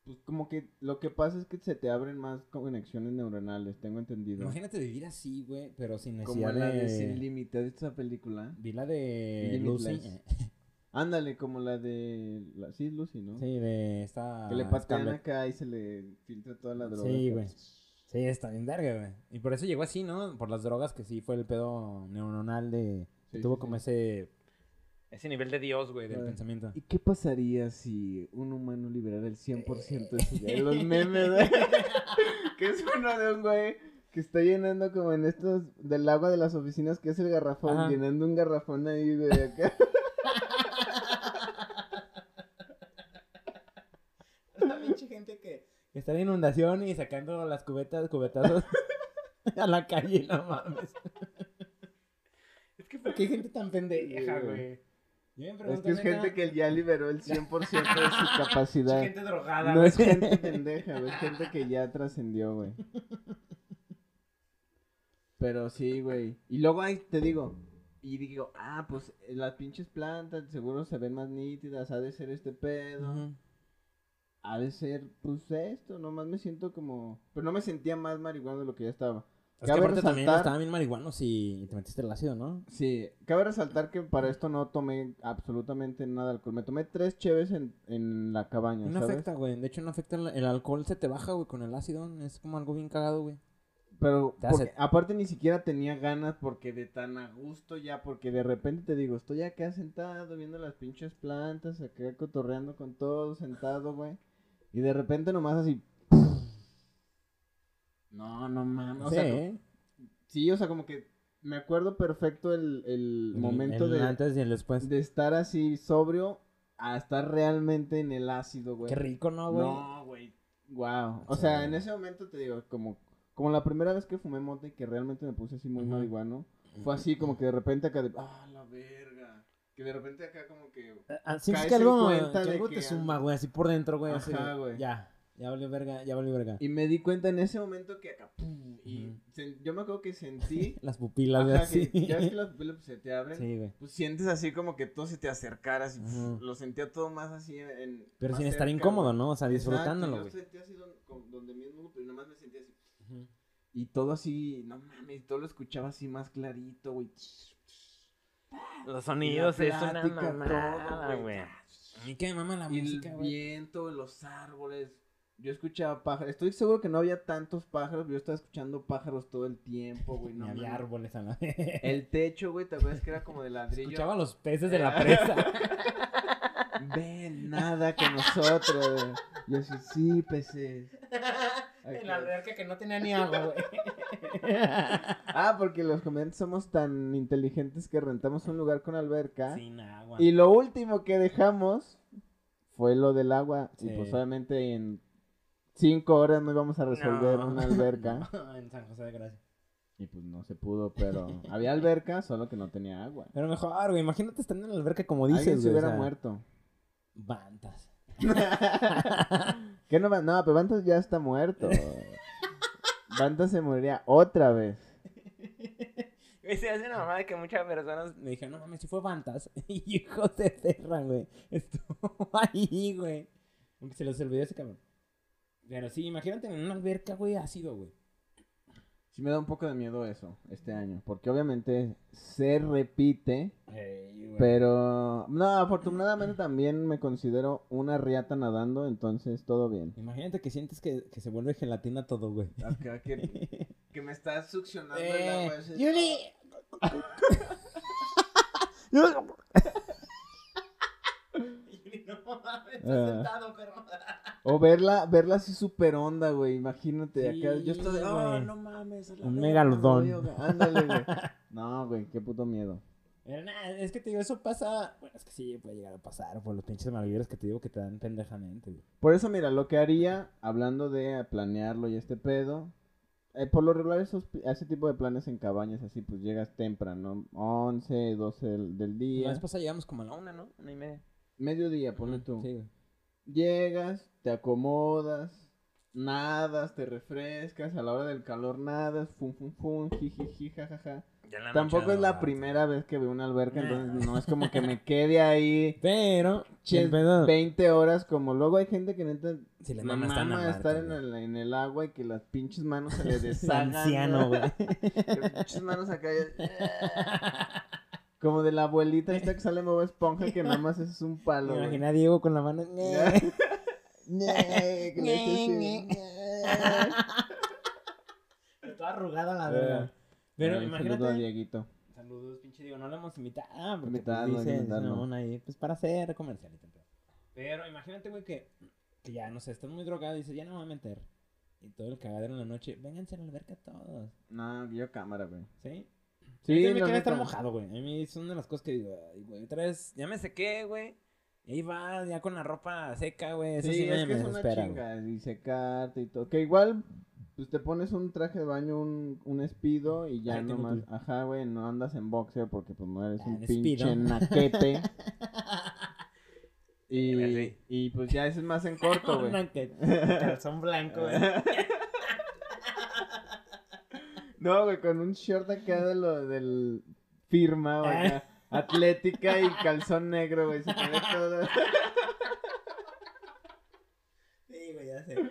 Speaker 3: Pues como que lo que pasa es que se te abren más conexiones neuronales, tengo entendido.
Speaker 2: Imagínate vivir así, güey, pero sin
Speaker 3: Como
Speaker 2: necesidad
Speaker 3: la de
Speaker 2: de...
Speaker 3: Sin Límite, ¿has visto esa película?
Speaker 2: Vi la de. Lucy.
Speaker 3: Ándale, como la de. La... Sí, Lucy, ¿no?
Speaker 2: Sí, de esta...
Speaker 3: Que le patean acá y se le filtra toda la droga.
Speaker 2: Sí, güey. Sí, está bien verga, güey. Y por eso llegó así, ¿no? Por las drogas, que sí fue el pedo neuronal de... que
Speaker 3: Sí,
Speaker 2: tuvo
Speaker 3: sí,
Speaker 2: como
Speaker 3: sí.
Speaker 2: ese... Ese nivel de Dios, güey, del pensamiento.
Speaker 3: ¿Y qué pasaría si un humano liberara el 100% de su de los memes, güey? que es uno de un güey que está llenando como en estos del agua de las oficinas, que es el garrafón,
Speaker 2: Ajá.
Speaker 3: llenando un garrafón ahí, güey, acá.
Speaker 2: La pinche gente que... que está en inundación y sacando las cubetas, cubetazos a la calle, no mames. es que ¿por qué hay gente tan pendeja,
Speaker 3: güey. es
Speaker 2: pregunto,
Speaker 3: que es gente que ya liberó el 100% de su capacidad.
Speaker 2: gente drogada,
Speaker 3: No
Speaker 2: güey.
Speaker 3: es gente pendeja, güey, es gente que ya trascendió, güey. Pero sí, güey. Y luego ahí te digo, y digo, ah, pues las pinches plantas seguro se ven más nítidas, ha de ser este pedo. Ha de ser, pues esto, nomás me siento como... Pero no me sentía más marihuana de lo que ya estaba.
Speaker 2: Es que
Speaker 3: Cabe
Speaker 2: aparte también
Speaker 3: resaltar-
Speaker 2: estaban bien marihuanos y te metiste el ácido, ¿no?
Speaker 3: Sí, cabe resaltar que para esto no tomé absolutamente nada de alcohol. Me tomé tres cheves en, en la cabaña,
Speaker 2: No
Speaker 3: ¿sabes?
Speaker 2: afecta, güey. De hecho, no afecta el, el alcohol, se te baja, güey, con el ácido. Es como algo bien cagado, güey.
Speaker 3: Pero porque- aparte ni siquiera tenía ganas porque de tan a gusto ya, porque de repente te digo, estoy acá sentado viendo las pinches plantas, acá cotorreando con todo, sentado, güey. Y de repente nomás así... No, no mames. O
Speaker 2: sí,
Speaker 3: sea,
Speaker 2: ¿eh?
Speaker 3: sí, o sea, como que me acuerdo perfecto el, el momento
Speaker 2: El
Speaker 3: de,
Speaker 2: antes y el después.
Speaker 3: de estar así sobrio a estar realmente en el ácido, güey.
Speaker 2: Qué rico, ¿no, güey?
Speaker 3: No, güey. Wow. O
Speaker 2: Sí.
Speaker 3: sea, en ese momento te digo, como, como la primera vez que fumé mota y que realmente me puse así muy
Speaker 2: Ujú.
Speaker 3: marihuano, fue así como que de repente acá de, ah, la verga. Que de repente acá como que,
Speaker 2: Ah, Sientes
Speaker 3: caes
Speaker 2: que algo, que algo
Speaker 3: que
Speaker 2: te suma, güey, así por dentro, güey. así
Speaker 3: Ajá, güey.
Speaker 2: Ya, ya valió verga, ya valió verga.
Speaker 3: y me di cuenta en ese momento que acá, pum, y yo me acuerdo que sentí,
Speaker 2: Las pupilas,
Speaker 3: ajá,
Speaker 2: así.
Speaker 3: que ya ves que las pupilas pues, se te abren,
Speaker 2: Sí, güey.
Speaker 3: pues sientes así como que todo se te acercara, así,
Speaker 2: Ujú.
Speaker 3: lo sentía todo más así en...
Speaker 2: Pero
Speaker 3: más
Speaker 2: sin estar incómodo. ¿no? O sea, disfrutándolo,
Speaker 3: yo
Speaker 2: güey.
Speaker 3: sentía así don- con- donde mismo, pero nomás me sentía así. Y todo así, no mames, todo lo escuchaba así más clarito, güey.
Speaker 2: Los
Speaker 3: sonidos es una mamada,
Speaker 2: güey. A mí que me mama la
Speaker 3: Y
Speaker 2: música,
Speaker 3: el
Speaker 2: güey.
Speaker 3: viento, los árboles. Yo escuchaba pájaros. Estoy seguro que no había tantos pájaros, pero yo estaba escuchando pájaros todo el tiempo, güey. No
Speaker 2: había árboles a la
Speaker 3: El techo, güey, ¿te acuerdas que era como de ladrillo?
Speaker 2: Escuchaba los peces de la presa.
Speaker 3: Ven, nada con nosotros. Yo así, sí, peces.
Speaker 2: En la alberca que no tenía ni agua, güey.
Speaker 3: Ah, porque los comediantes somos tan inteligentes que rentamos un lugar con alberca.
Speaker 2: Sin agua.
Speaker 3: Y lo último que dejamos fue lo del agua. Y pues obviamente en cinco horas no íbamos a resolver
Speaker 2: No.
Speaker 3: una alberca.
Speaker 2: en San José de Gracia.
Speaker 3: Y pues no se pudo, pero había alberca, solo que no tenía agua.
Speaker 2: Pero mejor, güey, imagínate estar en la alberca como
Speaker 3: Alguien
Speaker 2: dices,
Speaker 3: se
Speaker 2: güey. o
Speaker 3: hubiera
Speaker 2: sea,
Speaker 3: muerto.
Speaker 2: Bantas.
Speaker 3: ¿Qué no? va- No, pero Bantas ya está muerto. Bantas se moriría otra vez.
Speaker 2: Se hace una mamada de que muchas personas me dijeron, no mames, si fue Bantas. Y hijos de perra, güey. Estuvo ahí, güey. Aunque se los olvidó ese cabrón. Pero sí, imagínate en una alberca, güey, ácido, güey.
Speaker 3: Sí me da un poco de miedo eso este año, porque obviamente se repite, pero no, afortunadamente también me considero una riata nadando, entonces todo bien.
Speaker 2: Imagínate que sientes que, que se vuelve gelatina todo, güey.
Speaker 3: Acá que, que me estás succionando
Speaker 2: Eh,
Speaker 3: así.
Speaker 2: Yuri. No mames, estás
Speaker 3: Ah.
Speaker 2: sentado, perro.
Speaker 3: O verla, verla así súper onda, güey, imagínate
Speaker 2: Sí,
Speaker 3: acá, yo estoy, oh, no mames, es la
Speaker 2: Un megalodón.
Speaker 3: güey, güey". Ándale, güey. No, güey, qué puto miedo.
Speaker 2: Pero nada, es que te digo, eso pasa. Bueno, es que sí puede llegar a pasar por los pinches malvivientes que te digo que te dan pendejamente, güey.
Speaker 3: Por eso, mira, lo que haría, hablando de planearlo y este pedo, eh, por lo regular esos, ese tipo de planes en cabañas así, pues llegas temprano, 11, 12 del, del
Speaker 2: La
Speaker 3: día,
Speaker 2: vez pasada llegamos como a la una, ¿no? Una y media.
Speaker 3: Mediodía, ponle tú.
Speaker 2: Sí.
Speaker 3: Llegas, te acomodas, nadas, te refrescas, a la hora del calor nadas, fum, fum, fum, jijiji, jajaja. Tampoco es la primera vez que veo una alberca, entonces no es como que me quede ahí
Speaker 2: Pero,
Speaker 3: Che,
Speaker 2: el pedo-
Speaker 3: 20 horas, como luego hay gente que neta
Speaker 2: Si le
Speaker 3: me
Speaker 2: mama
Speaker 3: mama
Speaker 2: la
Speaker 3: estar en el, en el agua y que las pinches manos se le
Speaker 2: Es
Speaker 3: deshagan.
Speaker 2: anciano, güey.
Speaker 3: Que las pinches manos acá. Como de la abuelita esta que sale en Bob Esponja que nada más es un palo.
Speaker 2: Me
Speaker 3: güey.
Speaker 2: imagino a Diego con la mano. Toda arrugada la
Speaker 3: Eh.
Speaker 2: verga. Pero
Speaker 3: Ay,
Speaker 2: imagínate.
Speaker 3: saludo a Dieguito.
Speaker 2: Saludos, pinche Diego. No le hemos invitado. Ah, porque pues,
Speaker 3: invitarlo.
Speaker 2: no, ahí, pues para hacer comercial Pero imagínate, güey, que, que ya, no sé, estás muy drogado y dices, ya no me voy a meter. Y todo el cagadero en la noche, vénganse a la alberca todos.
Speaker 3: No, yo cámara, güey.
Speaker 2: ¿Sí?
Speaker 3: Sí,
Speaker 2: Sí, me
Speaker 3: la
Speaker 2: quiere estar mojado, güey. A mí son de las cosas que digo, ay, güey, otra vez, ya me sequé, güey. Y ahí va, ya con la ropa seca, güey. Eso sí,
Speaker 3: Sí,
Speaker 2: me,
Speaker 3: es que
Speaker 2: me
Speaker 3: es una
Speaker 2: desespera, güey.
Speaker 3: chinga y secarte y todo. Que igual, pues te pones un traje de baño, un, un espido y ya nomás,
Speaker 2: tuyo.
Speaker 3: ajá, güey, no andas en boxer porque pues no eres
Speaker 2: Ah,
Speaker 3: un pinche
Speaker 2: Speedo.
Speaker 3: naquete. Y, y pues ya eso es más en corto, güey.
Speaker 2: Una que- Calzón blanco, güey.
Speaker 3: no, güey, con un short acá de lo del firma, güey, acá, atlética y calzón negro, güey, se ve todo.
Speaker 2: Sí, güey, ya sé.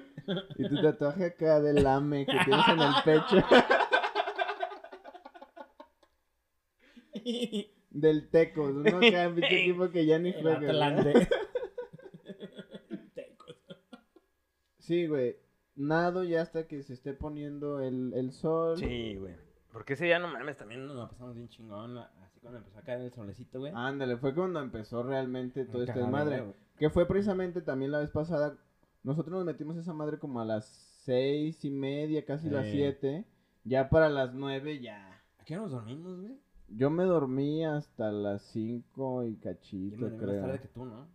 Speaker 3: Y tu tatuaje acá del lame que tienes en el pecho. Del Teco, uno acá, pinche equipo que ya ni juega.
Speaker 2: Atlante.
Speaker 3: Sí, güey. Nado ya hasta que se esté poniendo el, el sol.
Speaker 2: Sí, güey. Porque ese día no mames, también nos la pasamos bien chingón. la- Así cuando empezó a caer el solecito, güey.
Speaker 3: Ándale, fue cuando empezó realmente todo este madre.
Speaker 2: güey.
Speaker 3: Que fue precisamente también la vez pasada. Nosotros nos metimos esa madre como a las seis y media, casi las
Speaker 2: Sí.
Speaker 3: siete. Ya para las nueve ya.
Speaker 2: ¿A qué hora nos dormimos, güey?
Speaker 3: Yo me dormí hasta las cinco y
Speaker 2: Yo
Speaker 3: cachito,
Speaker 2: me dormí más
Speaker 3: creo.
Speaker 2: tarde que tú, ¿no?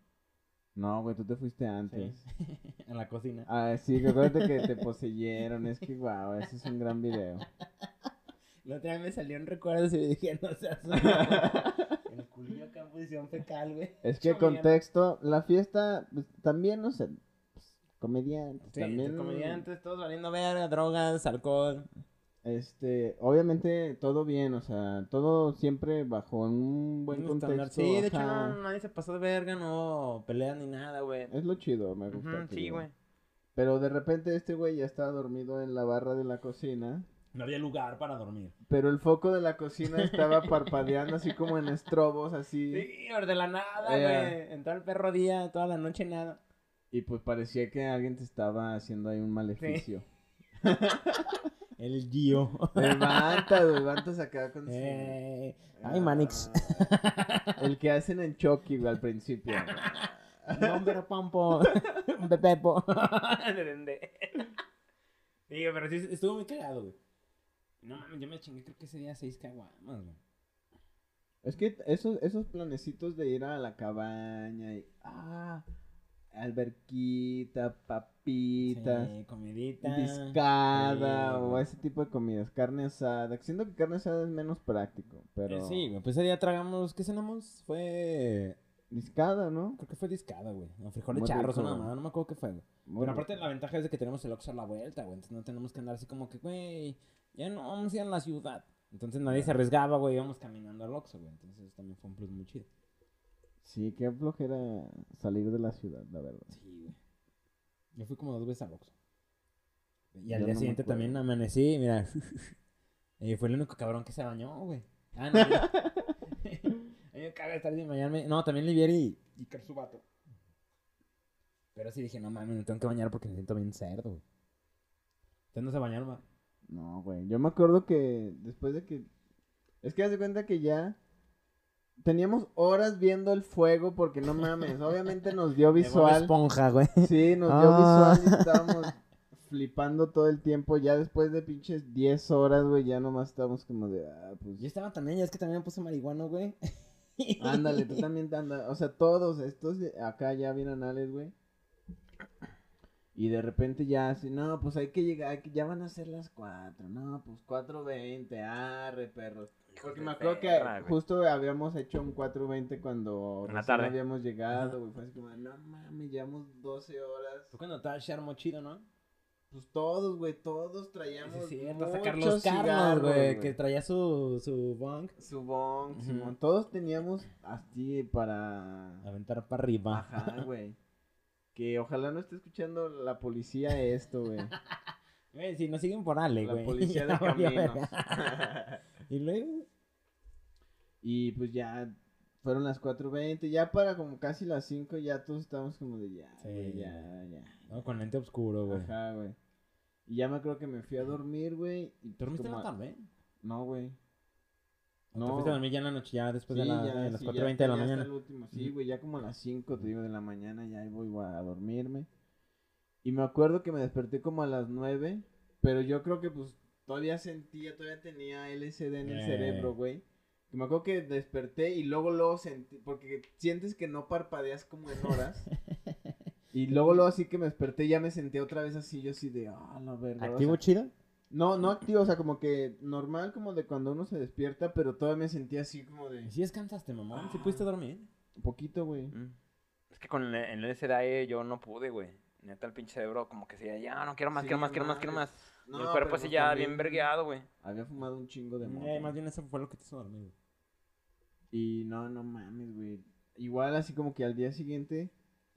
Speaker 3: No, güey, tú te fuiste antes.
Speaker 2: Sí. en la cocina.
Speaker 3: Ah, sí, recuerda que te poseyeron. Es que, guau, ese es un gran video.
Speaker 2: La otra vez me salió un recuerdo y dije, no seas... el culillo acá en posición fecal, güey.
Speaker 3: Es que contexto, la fiesta, pues, también, no sé, pues, comediantes,
Speaker 2: Sí,
Speaker 3: también,
Speaker 2: comediantes, todos valiendo verga, drogas, alcohol.
Speaker 3: Este, obviamente todo bien, o sea, todo siempre bajo un buen contexto.
Speaker 2: Sí, de hecho no, nadie se pasó de verga, no pelean ni nada, güey.
Speaker 3: Es lo chido, me gusta.
Speaker 2: Sí, güey.
Speaker 3: Pero de repente este güey ya estaba dormido en la barra de la cocina,
Speaker 2: No había lugar para dormir.
Speaker 3: pero el foco de la cocina estaba parpadeando así como en estrobos, así,
Speaker 2: Sí, de la nada,
Speaker 3: Eh.
Speaker 2: güey. En todo el perro día, toda la noche nada.
Speaker 3: y pues parecía que alguien te estaba haciendo ahí un maleficio.
Speaker 2: El Gio.
Speaker 3: Levanta, güey, levantas acá con su-
Speaker 2: Eh, Ay, Manix.
Speaker 3: Ah, El que hacen en Chucky, güey, al principio.
Speaker 2: Hombre, Pampo. Pepepo. Güey, pero sí estuvo muy cagado, güey. No mames, yo me chingué creo que ese día seis caguamas, güey.
Speaker 3: Es que esos, esos planecitos de ir a la cabaña y... Ah, alberquita, papitas,
Speaker 2: Sí, comidita.
Speaker 3: discada
Speaker 2: Sí,
Speaker 3: o ese tipo de comidas, carne asada. Siento que carne asada es menos práctico, pero
Speaker 2: Eh, Sí, güey, pues ese día tragamos, ¿qué cenamos? Fue...
Speaker 3: discada, ¿no?
Speaker 2: Creo que fue discada, güey. No, frijoles
Speaker 3: Muy
Speaker 2: charros o nada más, no me acuerdo qué fue, güey.
Speaker 3: Muy
Speaker 2: Pero
Speaker 3: rico.
Speaker 2: aparte la ventaja es de que tenemos el Oxxo a la vuelta, güey. Entonces no tenemos que andar así como que, güey, ya no vamos a ir a la ciudad. Entonces nadie se arriesgaba, güey, íbamos caminando al Oxxo, güey. Entonces también fue un plus muy chido.
Speaker 3: Sí, qué flojera salir de la ciudad, la verdad.
Speaker 2: Sí, güey. Yo fui como dos veces al Oxxo. Y al día siguiente también amanecí, mira. y fue el único cabrón que se bañó, güey. Ah, no. A mí me caga estar sin bañarme. No, también Livieri y, y Kersubato. Pero sí dije, no mames, me tengo que bañar porque me siento bien cerdo, güey. ¿Ustedes no se bañaron, ma?
Speaker 3: No, güey. Yo me acuerdo que después de que. Es que haz de cuenta que ya. Teníamos horas viendo el fuego porque no mames. Obviamente nos dio visual.
Speaker 2: esponja, güey.
Speaker 3: Sí, nos dio
Speaker 2: Ah.
Speaker 3: visual y estábamos flipando todo el tiempo. Ya después de pinches 10 horas, güey, ya nomás estábamos como de. Ah, pues.
Speaker 2: Yo estaba también, ya es que también me puse marihuana, güey.
Speaker 3: Ándale, tú también te andas. O sea, todos estos acá ya bien anales, güey. Y de repente ya así, no, pues hay que llegar, hay que- ya van a ser las 4, no, pues 4.20, arre, perros. Porque me acuerdo que justo habíamos hecho un 4.20 cuando
Speaker 4: la tarde.
Speaker 3: habíamos llegado, güey. Fue así como, no mames, llevamos 12 horas.
Speaker 2: Fue cuando estaba Sharmo chido, ¿no?
Speaker 3: Pues todos, güey, todos traíamos
Speaker 2: Sí, cierto, Carlos,
Speaker 3: cigarros,
Speaker 2: güey, que traía su, su bong.
Speaker 3: Su bong. Simón. Todos teníamos así para...
Speaker 2: Aventar para arriba.
Speaker 3: Ajá, güey. Que ojalá no esté escuchando la policía esto, güey.
Speaker 2: Güey, si nos siguen por Ale,
Speaker 3: La
Speaker 2: güey.
Speaker 3: policía de caminos.
Speaker 2: y luego,
Speaker 3: y pues ya fueron las 4.20. Ya para como casi las 5 ya todos estábamos como de ya,
Speaker 2: Sí.
Speaker 3: güey, ya, ya.
Speaker 2: no, con lente oscuro, güey.
Speaker 3: Ajá, güey. Y ya me acuerdo que me fui a dormir, güey. y pues
Speaker 2: ¿Dormiste la tarde?
Speaker 3: No, güey.
Speaker 2: ¿O
Speaker 3: No.
Speaker 2: ¿Te fuiste a dormir ya en la noche, ya después de,
Speaker 3: Sí,
Speaker 2: la,
Speaker 3: ya,
Speaker 2: de las
Speaker 3: sí,
Speaker 2: 4.20
Speaker 3: ya
Speaker 2: de la mañana?
Speaker 3: el último. Sí, güey, ya como a las 5, te digo, de la mañana ya voy a dormirme. Y me acuerdo que me desperté como a las 9, pero yo creo que pues todavía sentía, todavía tenía LSD en el
Speaker 2: Eh.
Speaker 3: cerebro, güey. Que me acuerdo que desperté y luego luego sentí, porque sientes que no parpadeas como en horas. y luego luego así que me desperté ya me sentía otra vez así, yo así de, ah, la verga. o
Speaker 2: ¿Activo
Speaker 3: sea,
Speaker 2: chido?
Speaker 3: No, no activo, o sea, como que normal como de cuando uno se despierta, pero todavía me sentía así como de,
Speaker 2: ¿Y si descansaste, mamá? ¿Sí pudiste dormir?
Speaker 3: un poquito, güey.
Speaker 4: Mm. Es que con el, el LSD yo no pude, güey. Neta, el pinche cerebro como que decía, ya, no quiero más,
Speaker 3: Sí,
Speaker 4: quiero más, quiero más, quiero más.
Speaker 3: No,
Speaker 4: el cuerpo
Speaker 3: pero
Speaker 4: así
Speaker 3: pues
Speaker 4: ya bien vergueado, güey.
Speaker 3: Había fumado un chingo de.
Speaker 2: Eh, más bien eso fue lo que te hizo dormir, güey.
Speaker 3: Y no, no mames, güey. Igual así como que al día siguiente,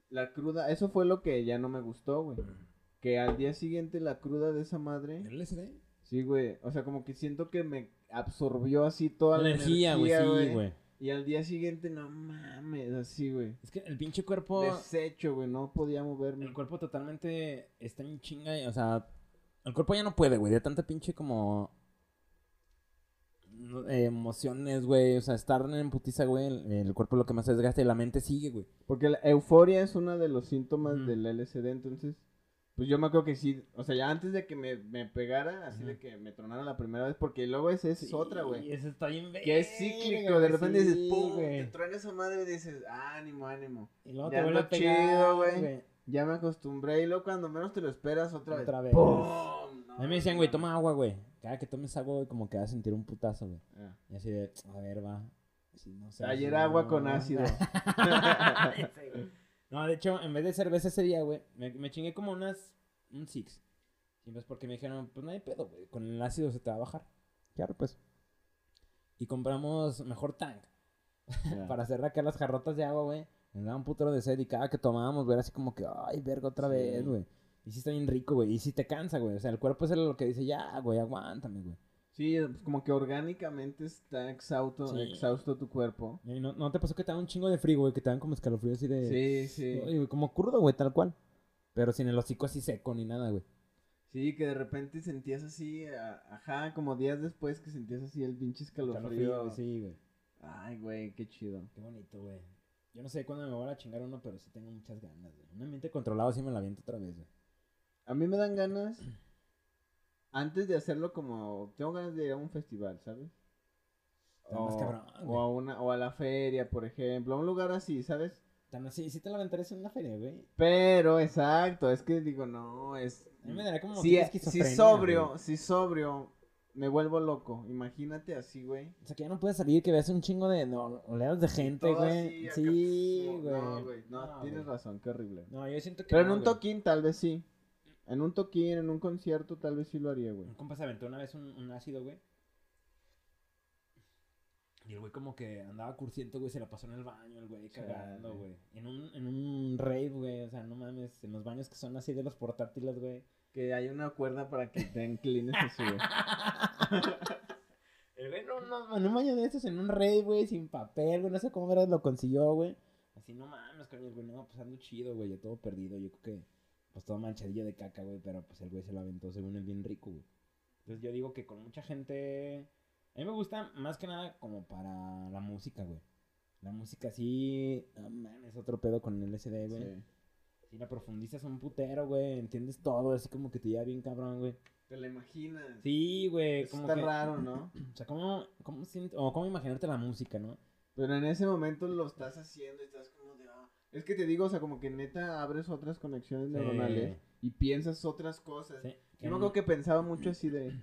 Speaker 3: la cruda, eso fue lo que ya no me gustó, güey. Que al día siguiente la cruda de esa madre,
Speaker 2: ¿El LSD?
Speaker 3: sí, güey. O sea, como que siento que me absorbió así toda la
Speaker 2: energía, güey, sí, güey.
Speaker 3: Y al día siguiente, no mames, así, güey.
Speaker 2: Es que el pinche cuerpo...
Speaker 3: Deshecho, güey, no podía moverme.
Speaker 2: El cuerpo totalmente está en chinga, y, o sea, el cuerpo ya no puede, güey, de tanta pinche como eh, emociones, güey, o sea, estar en putiza, güey, el, el cuerpo es lo que más se desgasta y la mente sigue, güey.
Speaker 3: Porque la euforia es uno de los síntomas
Speaker 2: Ujú.
Speaker 3: del LSD, entonces, pues yo me acuerdo que sí, o sea, ya antes de que me, me pegara, así de que me tronara la primera vez, porque luego esa es otra,
Speaker 2: Y
Speaker 3: güey.
Speaker 2: eso está bien
Speaker 3: Que es cíclico, de repente dices, pum,
Speaker 2: güey.
Speaker 3: te truena esa madre y dices, ánimo, ánimo.
Speaker 2: Y luego
Speaker 3: Ya
Speaker 2: te vuelve a pegar,
Speaker 3: chido, güey. Ya me acostumbré y luego cuando menos te lo esperas otra,
Speaker 2: Otra
Speaker 3: vez.
Speaker 2: vez.
Speaker 3: ¡pum!
Speaker 2: A mí me decían, güey, toma agua, güey. Cada que tomes agua, güey, como que vas a sentir un putazo, güey.
Speaker 3: Ah.
Speaker 2: Y así de, a ver, va. Sí, no
Speaker 3: Ayer agua
Speaker 2: no.
Speaker 3: con ácido.
Speaker 2: No, de hecho, en vez de cerveza ese día, güey, me, me chingué como unas, un six. Y pues porque me dijeron, pues no hay pedo, güey, con el ácido se te va a bajar. Claro, pues. Y compramos mejor tank. Para hacer acá las jarrotas de agua, güey. Nos daba un putero de sed y cada que tomábamos, güey, era así como que, ay, verga, otra
Speaker 3: Sí.
Speaker 2: vez, güey. Y sí está bien rico, güey. Y sí te cansa, güey. O sea, el cuerpo es lo que dice, ya, güey, aguántame, güey.
Speaker 3: Sí, pues como que orgánicamente está exhausto,
Speaker 2: Sí.
Speaker 3: exhausto tu cuerpo.
Speaker 2: Y no, ¿no te pasó que te da un chingo de frío, güey? Que te dan como escalofríos así de...
Speaker 3: Sí, sí.
Speaker 2: Güey, como crudo, güey, tal cual. Pero sin el hocico así seco ni nada, güey.
Speaker 3: Sí, que de repente sentías así, a- ajá, como días después que sentías así el pinche escalofrío.
Speaker 2: Sí, güey.
Speaker 3: Ay, güey, qué chido.
Speaker 2: Qué bonito, güey. Yo no sé cuándo me voy a chingar uno, pero sí tengo muchas ganas, güey. Un ambiente controlado sí me la aviento otra vez, güey.
Speaker 3: A mí me dan ganas, antes de hacerlo como, tengo ganas de ir a un festival, ¿sabes?
Speaker 2: Está más cabrón,
Speaker 3: o a una, o a la feria, por ejemplo, a un lugar así, ¿sabes?
Speaker 2: Tan así, sí te la aventarías en una feria, güey.
Speaker 3: Pero, exacto, es que digo, no, es...
Speaker 2: A mí me daría como
Speaker 3: Si, sobrio,
Speaker 2: güey.
Speaker 3: si sobrio, me vuelvo loco. Imagínate así, güey.
Speaker 2: O sea, que ya no puedes salir, que veas un chingo de no, oleadas de gente, güey.
Speaker 3: así,
Speaker 2: Sí, güey.
Speaker 3: No, güey, no,
Speaker 2: No,
Speaker 3: tienes
Speaker 2: güey.
Speaker 3: razón, qué horrible.
Speaker 2: No, yo siento que
Speaker 3: Pero en un toquín tal vez sí. En un toquín, en un concierto tal vez sí lo haría, güey.
Speaker 2: Un compa se aventó una vez un, un ácido, güey. Y el güey como que andaba cursiento, güey, se la pasó en el baño, el güey, cagando, güey. En un, en un rave, güey, o sea, no mames, en los baños que son así de los portátiles, güey.
Speaker 3: Que hay una cuerda para que te inclines así, güey.
Speaker 2: El güey, no, no, en un baño de estos, en un rave, güey, sin papel, güey, no sé cómo verás lo consiguió, güey. Así, no mames, el güey, no, pues ando chido, güey, yo todo perdido, yo creo que, pues todo manchadillo de caca, güey, pero pues el güey se lo aventó según él bien rico, güey. Entonces yo digo que con mucha gente, a mí me gusta más que nada como para la música, güey. La música sí, no mames, otro pedo con el SD, güey.
Speaker 3: Sí.
Speaker 2: Si la profundizas un putero, güey, entiendes todo, así como que te lleva bien cabrón, güey.
Speaker 3: Te la imaginas.
Speaker 2: Sí, güey,
Speaker 3: Eso
Speaker 2: como
Speaker 3: está
Speaker 2: que...
Speaker 3: raro, ¿no?
Speaker 2: O sea, ¿cómo, cómo, sient- o cómo imaginarte la música, no?
Speaker 3: Pero en ese momento lo estás haciendo y estás. Es que te digo, o sea, como que neta abres otras conexiones neuronales y piensas otras cosas.
Speaker 2: Sí.
Speaker 3: Yo me acuerdo que pensaba mucho así de...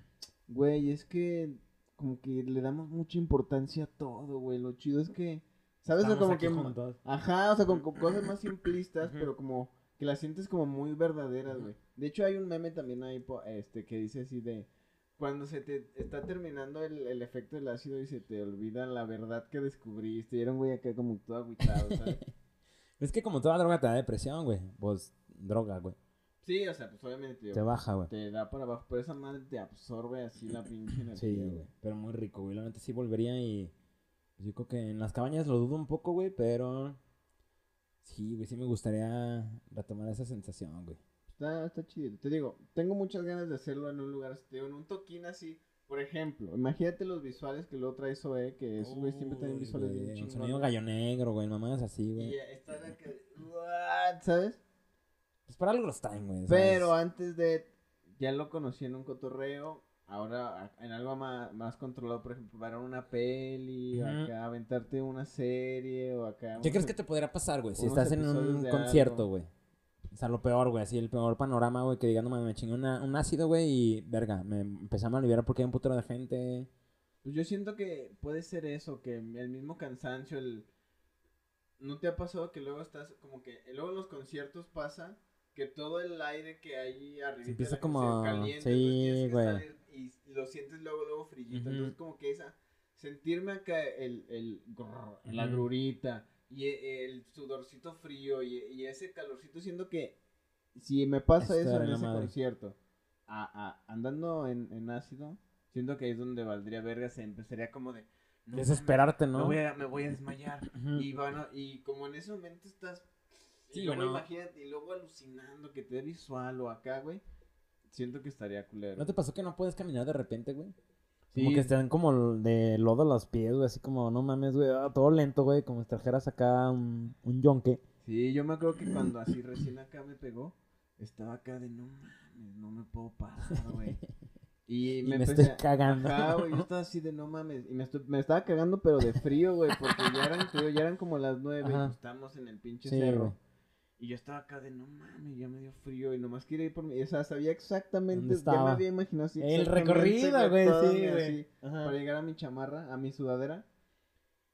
Speaker 3: Güey, es que como que le damos mucha importancia a todo, güey. Lo chido es que... ¿Sabes? O como que...
Speaker 2: juntos.
Speaker 3: Ajá, o sea, con, con cosas más simplistas, pero como que las sientes como muy verdaderas, güey. De hecho, hay un meme también ahí po- este que dice así de cuando se te está terminando el, el efecto del ácido y se te olvida la verdad que descubriste. Y era un güey acá como todo agüitado, ¿sabes?
Speaker 2: Es que como toda droga te da depresión, güey. Pues, droga, güey.
Speaker 3: sí, o sea, pues obviamente
Speaker 2: Te
Speaker 3: tío,
Speaker 2: baja, güey.
Speaker 3: te da para abajo, pero esa madre te absorbe así la pinche energía.
Speaker 2: Sí, güey. Pero muy rico, güey. La neta sí volvería y... pues, yo creo que en las cabañas lo dudo un poco, güey, pero... Sí, güey, sí me gustaría retomar esa sensación, güey.
Speaker 3: Está, está chido. Te digo, tengo muchas ganas de hacerlo en un lugar en un toquín así. Por ejemplo, imagínate los visuales que luego trae Zoe, que esos güey siempre tienen visuales bien chingones.
Speaker 2: sonido gallo negro, güey. Mamás así,
Speaker 3: Y
Speaker 2: güey.
Speaker 3: estar acá, "What?", ¿sabes?
Speaker 2: Pues para algo los traen, güey.
Speaker 3: Pero antes de, ya lo conocí en un cotorreo, ahora en algo más, más controlado, por ejemplo, para una peli, o acá aventarte una serie, o acá...
Speaker 2: ¿Qué crees que te podría pasar, güey? Si estás en un concierto, güey. O sea, lo peor, güey. Así, el peor panorama, güey. Que mames, me chingué una- un ácido, güey. Y, verga, me empezamos a aliviar porque hay un putero de gente.
Speaker 3: Pues yo siento que puede ser eso, que el mismo cansancio, el... ¿No te ha pasado que luego estás como que... Luego en los conciertos pasa que todo el aire que hay arriba
Speaker 2: empieza como-
Speaker 3: caliente,
Speaker 2: sí, güey.
Speaker 3: y lo sientes luego, luego frillito.
Speaker 2: Ujú.
Speaker 3: Entonces como que esa... Sentirme acá el... el grrr, la
Speaker 2: Ujú.
Speaker 3: grurita y e- el sudorcito frío y, y ese calorcito, siento que si me pasa eso en ese
Speaker 2: madre.
Speaker 3: concierto, a- a- andando en, en ácido, siento que ahí es donde valdría verga, se empezaría como de... "No
Speaker 2: Desesperarte, ¿no?
Speaker 3: Me voy, a, me voy a desmayar. Y, bueno, y como en ese momento estás...
Speaker 2: Sí,
Speaker 3: y luego
Speaker 2: bueno.
Speaker 3: imagínate, y luego alucinando que te dé visual o acá, güey. Siento que estaría culero.
Speaker 2: ¿No te pasó que no puedes caminar de repente, güey?
Speaker 3: Sí.
Speaker 2: Como que están como de lodo los pies, güey. Así como, no mames, güey. ah, todo lento, güey. Como si trajeras acá un, un yonque.
Speaker 3: Sí, yo me acuerdo que cuando así recién acá me pegó, estaba acá de no mames, no me puedo parar, güey. Y
Speaker 2: Y
Speaker 3: me,
Speaker 2: me,
Speaker 3: empecé
Speaker 2: estoy
Speaker 3: a-
Speaker 2: cagando.
Speaker 3: Ajá, güey, yo estaba así de no mames. Y me, me estaba cagando, pero de frío, güey, porque ya eran, ya eran como las nueve y pues estábamos en el pinche
Speaker 2: Sí,
Speaker 3: cerro.
Speaker 2: güey.
Speaker 3: Y yo estaba acá de no mames, ya me dio frío y nomás quería ir por mi. O sea, sabía exactamente,
Speaker 2: ¿Dónde
Speaker 3: ya me había imaginado así.
Speaker 2: El recorrido, güey, sí, güey.
Speaker 3: así. Para llegar a mi chamarra, a mi sudadera.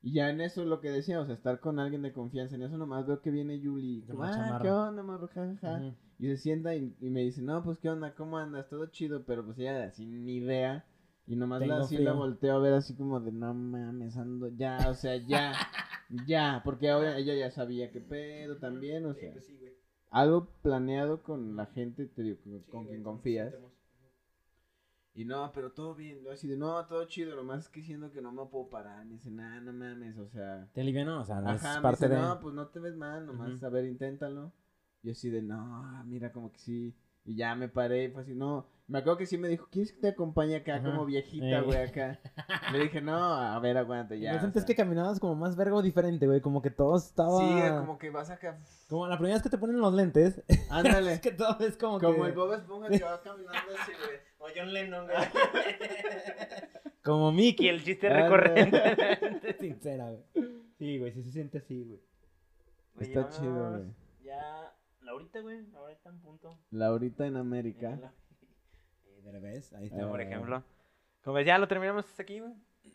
Speaker 3: Y ya en eso lo que decía, o sea, estar con alguien de confianza. En eso nomás veo que viene Yuli. Como,
Speaker 2: la
Speaker 3: ah. ¿qué onda, morro? Ja, ja, ja".
Speaker 2: Ujú.
Speaker 3: Y se sienta y, y me dice, no, pues, ¿qué onda? ¿Cómo andas? Todo chido, pero pues ella así ni idea. Y nomás la,
Speaker 2: Tengo
Speaker 3: así la
Speaker 2: frío.
Speaker 3: volteo a ver así como de, no mames, ando ya, o sea, ya, ya. Porque ahora ella ya sabía qué pedo también, o sea. Algo planeado con la gente, te digo, con, con quien confías. Y no, pero todo bien, yo así de, no, todo chido, nomás es que siento que no me puedo parar. Me dice, nah, no mames, o sea...
Speaker 2: Te alivianó, o sea, no
Speaker 3: Ajá,
Speaker 2: es
Speaker 3: me
Speaker 2: parte
Speaker 3: dice,
Speaker 2: de...
Speaker 3: no, pues no te ves mal, nomás, a ver, inténtalo. Y así de, no, mira, como que sí. Y ya me paré y fue así, no. Me acuerdo que sí me dijo, ¿quieres que te acompañe acá
Speaker 2: Ajá.
Speaker 3: como viejita,
Speaker 2: Eh.
Speaker 3: güey, acá? Le dije, no, a ver, aguanta, ya.
Speaker 2: ¿No
Speaker 3: o
Speaker 2: sientes
Speaker 3: sea.
Speaker 2: que caminabas como más vergo diferente, güey? Como que todo estaba...
Speaker 3: Sí, como que vas acá,
Speaker 2: Como la primera vez que te ponen los lentes.
Speaker 3: ándale.
Speaker 2: es que todo es como,
Speaker 3: Como
Speaker 2: que...
Speaker 3: el Bob Esponja que va caminando así, güey.
Speaker 4: O John Lennon, güey.
Speaker 2: Como
Speaker 4: Y
Speaker 2: Mickey.
Speaker 4: el chiste
Speaker 3: Ándale.
Speaker 4: recurrente.
Speaker 2: Sincera, güey. Sí, güey, sí se siente así, güey.
Speaker 3: Está chido, güey.
Speaker 4: Ya, Laurita, güey, ahorita en punto.
Speaker 3: Laurita en América.
Speaker 2: Revés, ahí
Speaker 3: Ah.
Speaker 2: está.
Speaker 4: Por ejemplo. Como ves, ya lo terminamos hasta aquí, güey.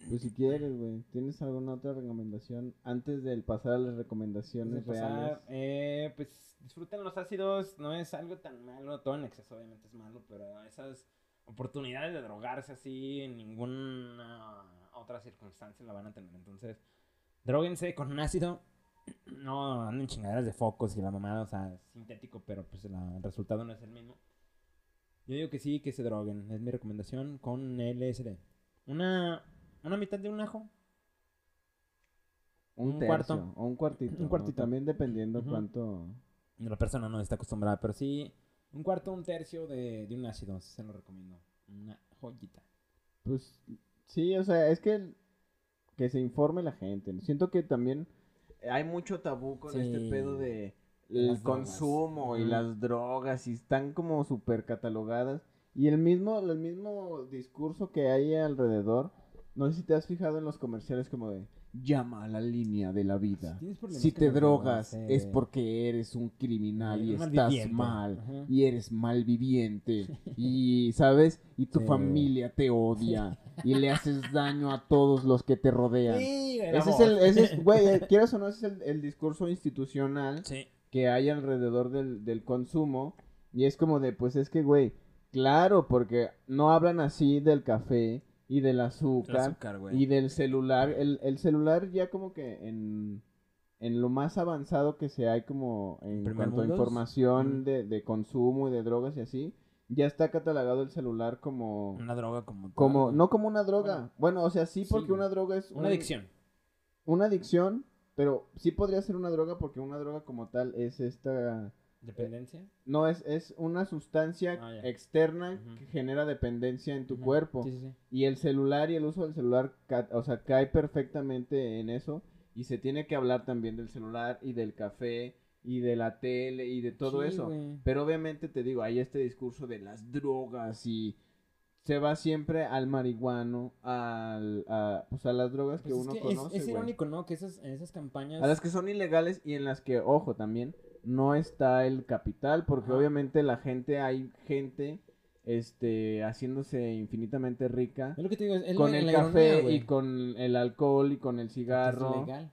Speaker 3: Pues si quieres, güey. ¿Tienes alguna otra recomendación antes del pasar a las recomendaciones
Speaker 2: pasar,
Speaker 3: reales?
Speaker 2: eh, pues disfruten los ácidos, no es algo tan malo, todo en exceso obviamente es malo, pero esas oportunidades de drogarse así en ninguna otra circunstancia la van a tener. Entonces, droguense con un ácido, no anden chingaderas de focos y la mamada, o sea, sintético, pero pues la- el resultado no es el mismo. Yo digo que sí, que se droguen, es mi recomendación con LSD. Una, una mitad de un ajo,
Speaker 3: Un,
Speaker 2: un
Speaker 3: tercio
Speaker 2: cuarto.
Speaker 3: o un cuartito.
Speaker 2: Un
Speaker 3: ¿no?
Speaker 2: cuartito.
Speaker 3: También dependiendo cuánto...
Speaker 2: La persona no está acostumbrada, pero sí, un cuarto, un tercio de, de un ácido, se lo recomiendo. Una joyita.
Speaker 3: Pues sí, o sea, es que que se informe la gente. Siento que también hay mucho tabú con este pedo De el
Speaker 2: las drogas.
Speaker 3: consumo y las drogas y están como súper catalogadas. Y el mismo, el mismo discurso que hay alrededor, no sé si te has fijado en los comerciales como de llama a la línea de la vida. Si te drogas es
Speaker 2: eh,
Speaker 3: porque eres un criminal y
Speaker 2: un
Speaker 3: estás mal
Speaker 2: Ajá.
Speaker 3: y eres malviviente y sabes y tu
Speaker 2: Sí.
Speaker 3: familia te odia y le haces daño a todos los que te rodean.
Speaker 2: Sí,
Speaker 3: Ese es el, ese es, güey, eh, quieras o no, ese es el, el discurso institucional
Speaker 2: Sí.
Speaker 3: Que hay alrededor del, del consumo. Y es como de, pues es que, güey, claro, porque no hablan así del café y del
Speaker 2: El
Speaker 3: azúcar,
Speaker 2: azúcar,
Speaker 3: y del celular. El, el celular ya como que en, en lo más avanzado que se hay como en
Speaker 2: ¿Primer
Speaker 3: cuanto a información
Speaker 2: Mm.
Speaker 3: de, de consumo y de drogas y así, ya está catalogado el celular como...
Speaker 2: Una droga como.
Speaker 3: Como, no como una droga. Bueno, o sea, sí, porque una droga es
Speaker 2: Una
Speaker 3: un-
Speaker 2: adicción.
Speaker 3: una adicción, pero sí podría ser una droga porque una droga como tal es esta...
Speaker 2: Dependencia.
Speaker 3: No, es, es una sustancia
Speaker 2: Ah,
Speaker 3: externa que genera dependencia en tu cuerpo.
Speaker 2: Sí, sí, sí.
Speaker 3: Y el celular y el uso del celular, o sea, cae perfectamente en eso. Y se tiene que hablar también del celular y del café y de la tele y de todo eso. Pero obviamente te digo, hay este discurso de las drogas y se va siempre al marihuano, al, a, pues a las drogas
Speaker 2: Pues
Speaker 3: que
Speaker 2: es
Speaker 3: uno
Speaker 2: que
Speaker 3: conoce.
Speaker 2: es, irónico, ¿no? Que esas, en esas campañas.
Speaker 3: A las que son ilegales y en las que, ojo, también no está el capital, porque
Speaker 2: Ajá.
Speaker 3: obviamente la gente, hay gente este haciéndose infinitamente rica
Speaker 2: Es lo que te digo, es, es
Speaker 3: con el café
Speaker 2: ironía,
Speaker 3: y con el alcohol y con el cigarro.
Speaker 2: ilegal.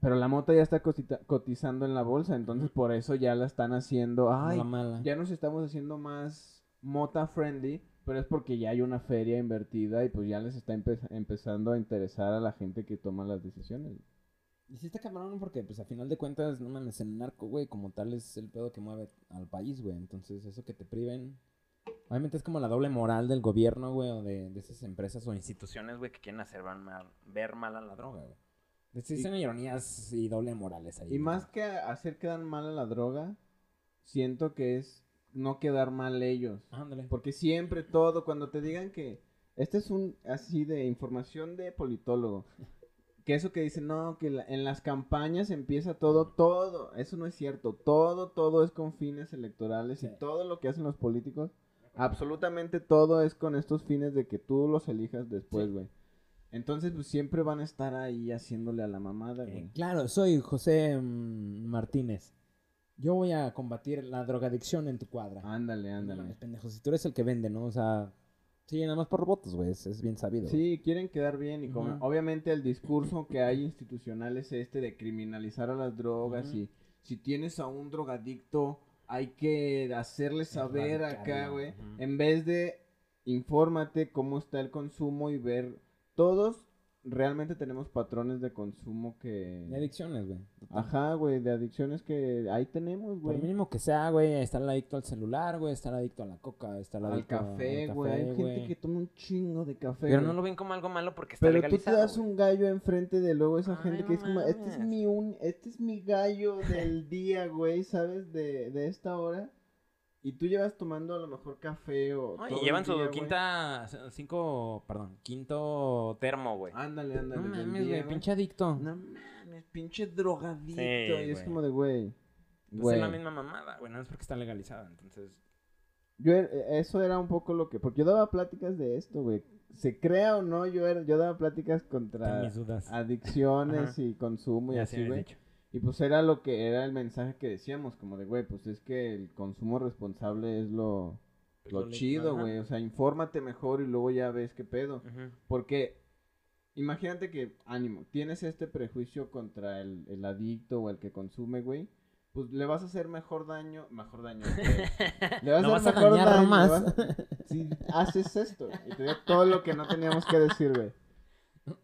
Speaker 3: Pero la mota ya está cotizando en la bolsa, entonces por eso ya la están haciendo. Ay,
Speaker 2: La mala.
Speaker 3: ya nos estamos haciendo más mota friendly, pero es porque ya hay una feria invertida y pues ya les está empe- empezando a interesar a la gente que toma las decisiones.
Speaker 2: Y sí está cabrón porque, pues, a final de cuentas, no mames, el narco, güey, como tal es el pedo que mueve al país, güey. Entonces, eso que te priven... Obviamente es como la doble moral del gobierno, güey, o de, de esas empresas o instituciones, güey, que quieren hacer ver mal, ver mal a la droga, güey. Existen ironías y doble morales ahí.
Speaker 3: Y
Speaker 2: güey.
Speaker 3: más que hacer quedar mal a la droga, siento que es no quedar mal ellos.
Speaker 2: Ándale.
Speaker 3: Porque siempre todo, cuando te digan que este es un así de información de politólogo, que eso que dicen, no, que la- en las campañas empieza todo, todo, eso no es cierto, todo, todo es con fines electorales
Speaker 2: Sí.
Speaker 3: y todo lo que hacen los políticos, absolutamente todo es con estos fines de que tú los elijas después,
Speaker 2: Sí.
Speaker 3: güey. Entonces, pues siempre van a estar ahí haciéndole a la mamada,
Speaker 2: Eh,
Speaker 3: güey.
Speaker 2: claro, soy José mm, Martínez. Yo voy a combatir la drogadicción en tu cuadra.
Speaker 3: Ándale,
Speaker 2: No
Speaker 3: ándale.
Speaker 2: pendejo, si tú eres el que vende, ¿no? O sea, sí, nada más por votos, güey, es, es bien sabido.
Speaker 3: Sí, quieren quedar bien y como obviamente el discurso que hay institucional es este de criminalizar a las drogas y si tienes a un drogadicto hay que hacerle saber acá, güey, en vez de infórmate cómo está el consumo y ver todos realmente tenemos patrones de consumo que
Speaker 2: De adicciones, güey.
Speaker 3: Ajá, güey, de adicciones que ahí tenemos,
Speaker 2: Por
Speaker 3: güey.
Speaker 2: mínimo que sea, güey, estar adicto al celular, güey, estar adicto a la coca, estar
Speaker 3: Al
Speaker 2: adicto
Speaker 3: café,
Speaker 2: al
Speaker 3: güey. Hay gente que toma un chingo de café.
Speaker 4: Pero no lo ven como algo malo porque está
Speaker 3: Pero tú te
Speaker 4: legalizado.
Speaker 3: das un gallo enfrente de luego esa
Speaker 4: Ay,
Speaker 3: gente que es como, este es mi un, este es mi gallo del día, güey, ¿sabes? De, de esta hora. Y tú llevas tomando a lo mejor café o
Speaker 4: No,
Speaker 3: todo
Speaker 4: y llevan su
Speaker 3: día,
Speaker 4: quinta, cinco, perdón, quinto termo, güey.
Speaker 3: Ándale, ándale.
Speaker 2: No mames, güey, pinche adicto.
Speaker 3: No mames, pinche drogadito.
Speaker 4: Sí,
Speaker 3: y es como de, güey.
Speaker 4: Pues es la misma mamada, güey.
Speaker 2: Bueno, es porque está legalizada, entonces.
Speaker 3: Yo, er- eso era un poco lo que, porque yo daba pláticas de esto, güey. Se crea o no, yo era, yo daba pláticas contra
Speaker 2: mis dudas.
Speaker 3: adicciones y consumo y
Speaker 4: Ya sí
Speaker 3: así, güey. Y pues era lo que era el mensaje que decíamos, como de, güey, pues es que el consumo responsable es lo, lo chido, güey. O sea, infórmate mejor y luego ya ves qué pedo. Porque imagínate que, ánimo, tienes este prejuicio contra el, el adicto o el que consume, güey. Pues le vas a hacer mejor daño, mejor daño. le vas a
Speaker 2: vas a
Speaker 3: hacer mejor
Speaker 2: dañar
Speaker 3: daño.
Speaker 2: más.
Speaker 3: vas a- Si haces esto, y te digo todo lo que no teníamos que decir, güey.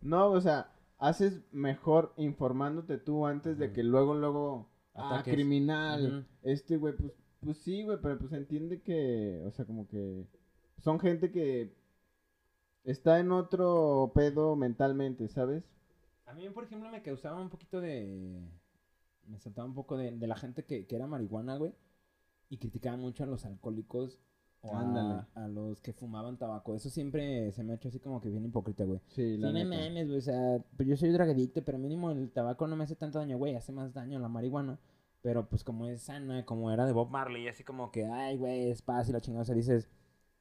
Speaker 3: No, o sea, haces mejor informándote tú antes de que luego, luego, ah, criminal, este, güey, pues, pues sí, güey, pero pues entiende que, o sea, como que son gente que está en otro pedo mentalmente, ¿sabes?
Speaker 2: A mí, por ejemplo, me causaba un poquito de. Me saltaba un poco de, de la gente que, que era marihuana, güey. Y criticaba mucho a los alcohólicos o
Speaker 3: Ándale.
Speaker 2: a, a los que fumaban tabaco. Eso siempre se me ha hecho así como que bien hipócrita, güey.
Speaker 3: Sí,
Speaker 2: Sí,
Speaker 3: la
Speaker 2: no
Speaker 3: neta.
Speaker 2: mames, güey. O sea, pues yo soy drogadicto, pero mínimo el tabaco no me hace tanto daño, güey. Hace más daño la marihuana. Pero pues como es sana, como era de Bob Marley, así como que, ay, güey, es y la chingada. O sea, dices,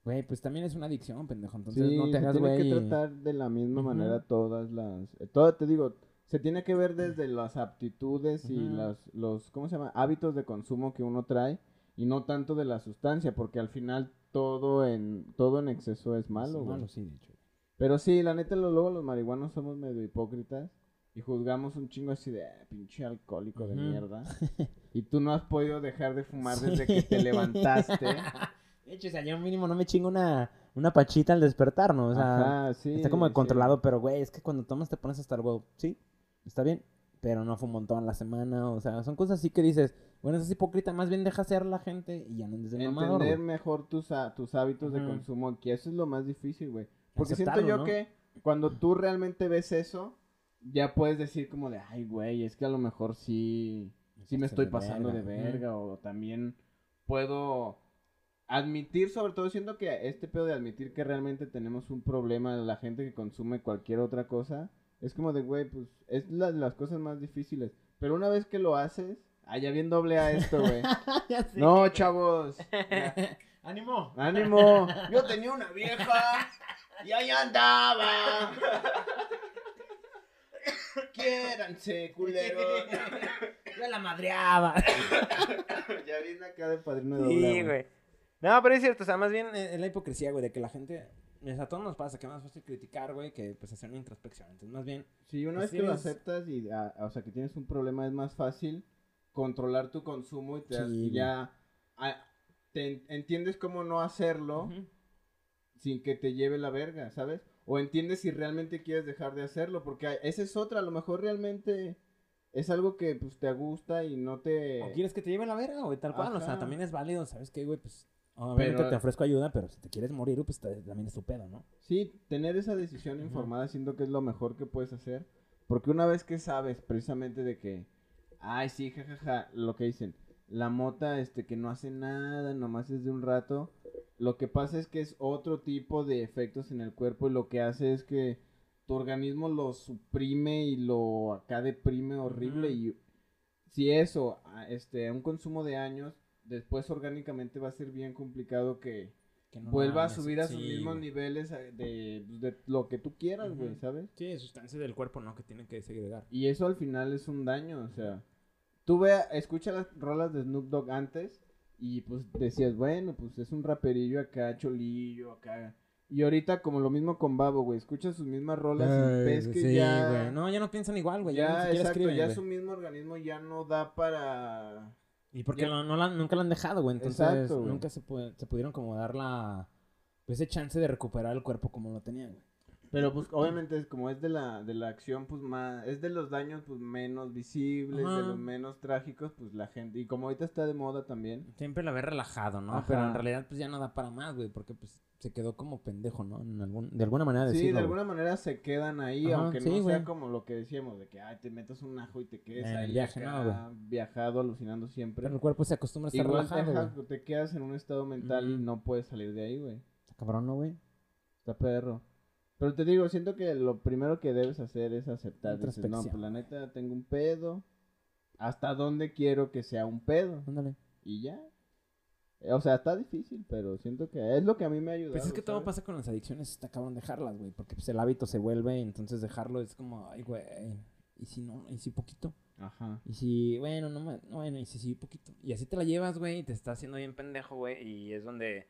Speaker 2: güey, pues también es una adicción, pendejo. Entonces
Speaker 3: sí,
Speaker 2: no te hagas,
Speaker 3: tiene
Speaker 2: güey.
Speaker 3: que tratar de la misma
Speaker 2: Ujú.
Speaker 3: manera todas las... eh, Todo, te digo, se tiene que ver desde las aptitudes y
Speaker 2: Ujú.
Speaker 3: las, los, ¿cómo se llama? Hábitos de consumo que uno trae y no tanto de la sustancia, porque al final todo en, todo en exceso es malo, güey.
Speaker 2: malo, sí, de hecho.
Speaker 3: Pero sí, la neta, luego los marihuanos somos medio hipócritas y juzgamos un chingo así de "Ah, pinche alcohólico de mierda. y tú no has podido dejar de fumar desde que te levantaste.
Speaker 2: De hecho, o sea, yo mínimo no me chingo una, una pachita al despertar, ¿no? O sea,
Speaker 3: Ajá, sí.
Speaker 2: está como
Speaker 3: sí.
Speaker 2: controlado, pero güey, es que cuando tomas te pones hasta el huevo. Sí, está bien, pero no fumo un montón a la semana, o sea, son cosas así que dices, bueno, eso es hipócrita, más bien deja ser la gente y ya no andes de mamador,
Speaker 3: Entender mejor tus, tus hábitos de consumo, que eso es lo más difícil, güey. Porque siento yo
Speaker 2: ¿no?
Speaker 3: que cuando tú realmente ves eso, ya puedes decir como de, ay, güey, es que a lo mejor sí, sí me estoy
Speaker 2: de
Speaker 3: pasando de
Speaker 2: verga,
Speaker 3: o también puedo admitir, sobre todo siento que este pedo de admitir que realmente tenemos un problema, la gente que consume cualquier otra cosa, es como de, güey, pues es la de las cosas más difíciles. Pero una vez que lo haces, ah, ya bien doble a esto, güey.
Speaker 2: Ya sé.
Speaker 3: No, chavos.
Speaker 2: ¡Ánimo!
Speaker 3: Ánimo. Yo tenía una vieja y ahí andaba. Quiéranse, culero.
Speaker 2: Ya la madreaba.
Speaker 3: ya viene acá de padrino de
Speaker 4: Sí,
Speaker 3: obra,
Speaker 4: güey. No, pero es cierto, o sea, más bien...
Speaker 2: Es la hipocresía, güey, de que la gente... o sea, a todos nos pasa que es más fácil criticar, güey, que pues hacer una introspección. Entonces, más bien,
Speaker 3: Sí, una
Speaker 2: Pues
Speaker 3: vez que lo aceptas y, ah, o sea, que tienes un problema, es más fácil controlar tu consumo y, te
Speaker 2: Sí,
Speaker 3: ya ah, te en- entiendes cómo no hacerlo sin que te lleve la verga, ¿sabes? O entiendes si realmente quieres dejar de hacerlo, porque hay- esa es otra, a lo mejor realmente es algo que pues te gusta y no te...
Speaker 2: O quieres que te lleve la verga, güey, tal cual. O sea, también es válido, ¿sabes qué, güey? Pues, obviamente
Speaker 3: Pero-
Speaker 2: te ofrezco ayuda, pero si te quieres morir, pues te- también es tu pedo, ¿no?
Speaker 3: Sí, tener esa decisión informada siento que es lo mejor que puedes hacer. Porque una vez que sabes precisamente de que, ay, sí, jajaja, lo que dicen, la mota, este, que no hace nada, nomás es de un rato, lo que pasa es que es otro tipo de efectos en el cuerpo y lo que hace es que tu organismo lo suprime y lo acá deprime horrible y si eso, este, un consumo de años, después orgánicamente va a ser bien complicado que
Speaker 2: Que no
Speaker 3: vuelva a subir a sus mismos
Speaker 2: güey.
Speaker 3: niveles eh, de, pues, de lo que tú quieras, güey. ¿sabes?
Speaker 2: Sí, es sustancia del cuerpo, ¿no? Que tiene que segregar.
Speaker 3: Y eso al final es un daño, o sea, tú ve, escucha las rolas de Snoop Dogg antes y pues decías, bueno, pues es un raperillo acá, cholillo, acá. Y ahorita como lo mismo con Babo, güey, escuchas sus mismas rolas y ves que
Speaker 2: sí,
Speaker 3: ya...
Speaker 2: güey. No, ya no piensan igual, güey. Ya,
Speaker 3: exacto,
Speaker 2: escriben,
Speaker 3: ya
Speaker 2: güey.
Speaker 3: su mismo organismo ya no da para...
Speaker 2: Y porque
Speaker 3: ya-
Speaker 2: no, no la- nunca la han dejado, güey. Entonces,
Speaker 3: Exacto, güey.
Speaker 2: nunca se, pu- se pudieron como dar la... Pues ese chance de recuperar el cuerpo como lo tenían, güey.
Speaker 3: Pero pues obviamente es como es de la, de la acción, pues más, es de los daños pues menos visibles, de
Speaker 2: Ajá.
Speaker 3: los menos trágicos, pues la gente, y como ahorita está de moda también,
Speaker 2: Siempre la ve relajado, ¿no?
Speaker 3: Ajá.
Speaker 2: Pero en realidad, pues ya no da para más, güey. Porque pues se quedó como pendejo, ¿no? En algún, de alguna manera
Speaker 3: sí,
Speaker 2: decirlo,
Speaker 3: de
Speaker 2: güey.
Speaker 3: alguna manera se quedan ahí,
Speaker 2: Ajá,
Speaker 3: aunque
Speaker 2: sí,
Speaker 3: no sea
Speaker 2: güey.
Speaker 3: como lo que decíamos, de que ay, te metas un ajo y te quedes
Speaker 2: el
Speaker 3: ahí
Speaker 2: viaje, no,
Speaker 3: viajado, alucinando siempre.
Speaker 2: Pero el cuerpo se acostumbra a estar
Speaker 3: Igual
Speaker 2: relajado, güey.
Speaker 3: te quedas en un estado mental y no puedes salir de ahí, güey.
Speaker 2: Está cabrón, ¿no, güey?
Speaker 3: Está perro. Pero te digo, siento que lo primero que debes hacer es aceptar. Dices, no, pues la neta tengo un pedo. ¿Hasta dónde quiero que sea un pedo?
Speaker 2: Ándale.
Speaker 3: Y ya. Eh, O sea, está difícil, pero siento que es lo que a mí me ha ayudado.
Speaker 2: Pues es que todo pasa con las adicciones, está cabrón dejarlas, güey. Porque pues el hábito se vuelve, entonces dejarlo es como, ay, güey. ¿Y si no? ¿Y si poquito?
Speaker 3: Ajá.
Speaker 2: Y si, bueno, no, no, bueno, y si sí, poquito. Y así te la llevas, güey, y te está haciendo bien pendejo, güey. Y es donde,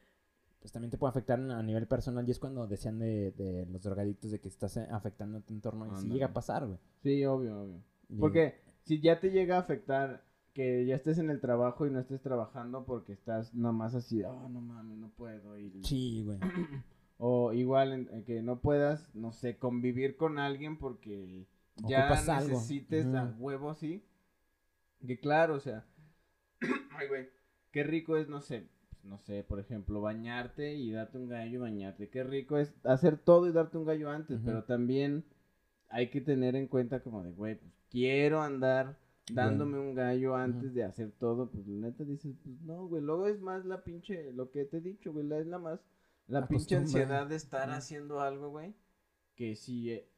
Speaker 2: Pues también te puede afectar a nivel personal. Y es cuando decían de, de los drogadictos de que estás eh, afectando a tu entorno. Y sí
Speaker 3: Ándale.
Speaker 2: llega a pasar, güey.
Speaker 3: Sí, obvio, obvio. Porque si ya te llega a afectar que ya estés en el trabajo y no estés trabajando porque estás nomás así, oh, no mames, no puedo. Y...
Speaker 2: Sí, güey.
Speaker 3: O igual en- en que no puedas, no sé, convivir con alguien porque ya
Speaker 2: Ocupas algo.
Speaker 3: necesites a huevo así. Que claro, o sea, ay, güey, qué rico es, no sé, pues, no sé, por ejemplo, bañarte y darte un gallo y bañarte. Qué rico es hacer todo y darte un gallo antes, pero también hay que tener en cuenta como de, güey, pues quiero andar dándome un gallo antes de hacer todo, pues la neta dices, pues no, güey, luego es más la pinche, lo que te he dicho, güey, la- es la más, la,
Speaker 2: La
Speaker 3: pinche
Speaker 2: costumbre.
Speaker 3: ansiedad de estar haciendo algo, güey, que si eh,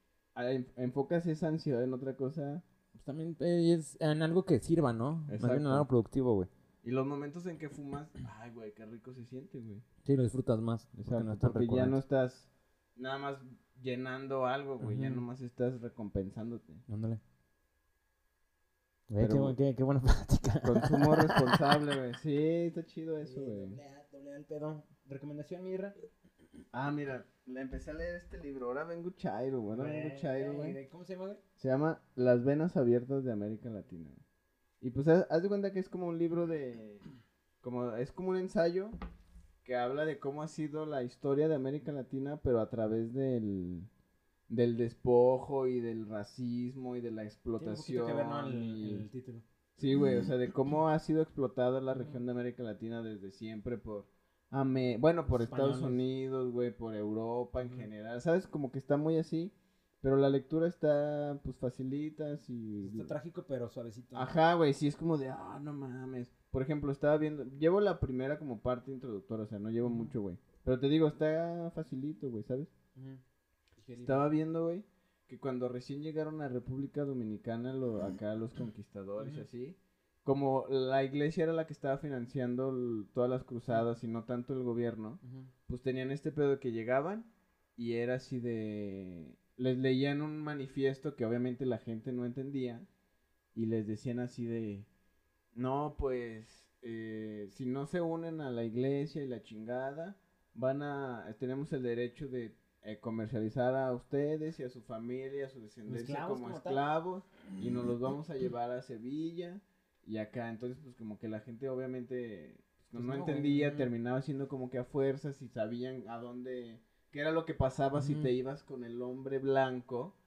Speaker 3: enfocas esa ansiedad en otra cosa,
Speaker 2: Pues también eh, es en algo que sirva, ¿no? Más bien en
Speaker 3: Exacto.
Speaker 2: algo productivo, güey.
Speaker 3: y los momentos en que fumas, ay, güey, qué rico se siente, güey.
Speaker 2: Sí, lo disfrutas más. porque
Speaker 3: Exacto,
Speaker 2: no
Speaker 3: porque ya no estás nada más llenando algo, güey, ya
Speaker 2: Ujú.
Speaker 3: nomás estás recompensándote.
Speaker 2: Ándale. Qué, buena plática.
Speaker 3: Consumo responsable, güey. Sí, está chido eso, güey.
Speaker 2: Doble el pedo. ¿Recomendación, Mirra?
Speaker 3: Ah, mira, le empecé a leer este libro. Ahora vengo chairo, güey. Ahora vengo chairo, güey.
Speaker 2: ¿Cómo se llama, güey?
Speaker 3: Se llama Las venas abiertas de América Latina. Y pues haz, haz de cuenta que es como un libro de. como Es como un ensayo que habla de cómo ha sido la historia de América Latina, pero a través del. Del despojo y del racismo y de la
Speaker 2: Tiene un
Speaker 3: explotación.
Speaker 2: poquito que ver, ¿no? El,
Speaker 3: y-
Speaker 2: el título.
Speaker 3: Sí, güey, o sea, de cómo ha sido explotada la región de América Latina desde siempre por... Ame- bueno, por Estados. Unidos, güey, por Europa en general, ¿sabes? Como que está muy así, pero la lectura está, pues, facilita, y...
Speaker 2: Está trágico, pero suavecito.
Speaker 3: Ajá, güey, sí es como de, ah, no mames. Por ejemplo, estaba viendo, llevo la primera como parte introductoria, o sea, no llevo mucho, güey. Pero te digo, está facilito, güey, ¿sabes? Estaba viendo, güey, que cuando recién llegaron a República Dominicana, lo, acá los conquistadores y así, como la iglesia era la que estaba financiando todas las cruzadas y no tanto el gobierno, pues tenían este pedo de que llegaban y era así de... Les leían un manifiesto que obviamente la gente no entendía y les decían así de... No, pues, eh, si no se unen a la iglesia y la chingada, van a... Tenemos el derecho de eh, comercializar a ustedes y a su familia, y a su descendencia
Speaker 2: esclavos
Speaker 3: como,
Speaker 2: como tal.
Speaker 3: esclavos y nos los vamos a llevar a Sevilla y acá. Entonces, pues como que la gente obviamente pues,
Speaker 2: Pues
Speaker 3: no, entendía,
Speaker 2: no.
Speaker 3: terminaba siendo como que a fuerzas y sabían a dónde, qué era lo que pasaba si te ibas con el hombre blanco.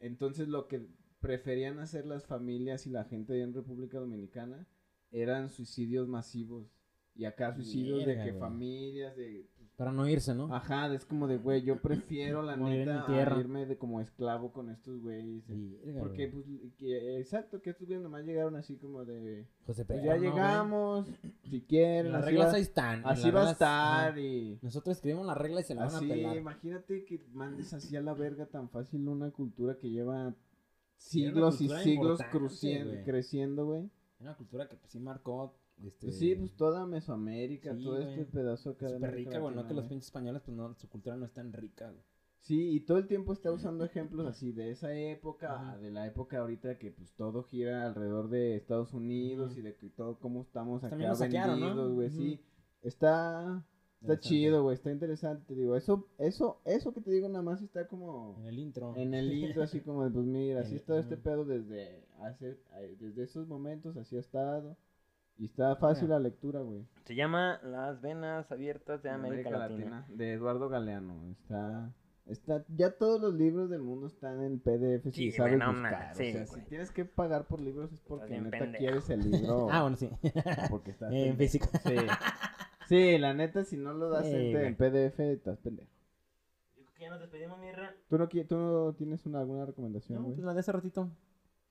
Speaker 3: Entonces lo que preferían hacer las familias y la gente allá en República Dominicana eran suicidios masivos. Y acá suicidios de que familias, de...
Speaker 2: Para no irse, ¿no?
Speaker 3: Ajá, es como de, güey, yo prefiero la
Speaker 2: Morir
Speaker 3: neta a irme de como esclavo con estos güeyes. Porque, pues, que- exacto, que estos güeyes nomás llegaron así como de...
Speaker 2: José
Speaker 3: Pues
Speaker 2: Pedro,
Speaker 3: ya
Speaker 2: ¿no, güey?
Speaker 3: llegamos, si quieren,
Speaker 2: Las reglas
Speaker 3: va,
Speaker 2: ahí están.
Speaker 3: así va a estar
Speaker 2: ajá.
Speaker 3: y...
Speaker 2: Nosotros escribimos las reglas y se las van a pelar.
Speaker 3: imagínate que mandes así a la verga tan fácil una cultura que lleva siglos y siglos
Speaker 2: importante,
Speaker 3: crucien-
Speaker 2: güey.
Speaker 3: creciendo, güey.
Speaker 2: Una cultura que pues, sí marcó. Este,
Speaker 3: Pues sí, pues toda Mesoamérica,
Speaker 2: Sí,
Speaker 3: todo
Speaker 2: güey.
Speaker 3: este pedazo acá
Speaker 2: Súper rica, güey. No que los pinches españoles, pues no, su cultura no es tan rica, güey.
Speaker 3: Sí, y todo el tiempo está usando ejemplos así de esa época,
Speaker 2: Ajá.
Speaker 3: de la época ahorita que pues todo gira alrededor de Estados Unidos y de que todo cómo estamos
Speaker 2: También
Speaker 3: acá
Speaker 2: nos saquearon,
Speaker 3: vendidos, güey, sí. Está está chido, güey, está interesante, te digo. Eso eso eso que te digo nada más está como
Speaker 2: En el intro.
Speaker 3: en el intro así como de, pues mira, así está este pedo desde hace desde esos momentos así ha estado y está fácil
Speaker 2: Mira.
Speaker 3: la lectura, güey.
Speaker 4: Se llama Las venas abiertas de América, Latina.
Speaker 3: de Eduardo Galeano. Está, está, ya todos los libros del mundo están en PDF si
Speaker 4: Sí,
Speaker 3: sabes
Speaker 4: güey, no
Speaker 3: buscar.
Speaker 4: mames,
Speaker 3: o
Speaker 4: sí,
Speaker 3: sea,
Speaker 4: güey.
Speaker 3: si tienes que pagar por libros es porque neta
Speaker 4: pendejo.
Speaker 3: quieres el libro.
Speaker 2: Ah, bueno, sí.
Speaker 3: porque estás
Speaker 2: en físico.
Speaker 3: Sí. Sí, la neta, si no lo das
Speaker 2: Sí,
Speaker 3: en, PDF, estás pendejo.
Speaker 4: Yo creo que ya nos despedimos, Mirra.
Speaker 3: ¿Tú no, tú no tienes una, alguna recomendación,
Speaker 2: No,
Speaker 3: güey?
Speaker 2: pues la de hace ratito.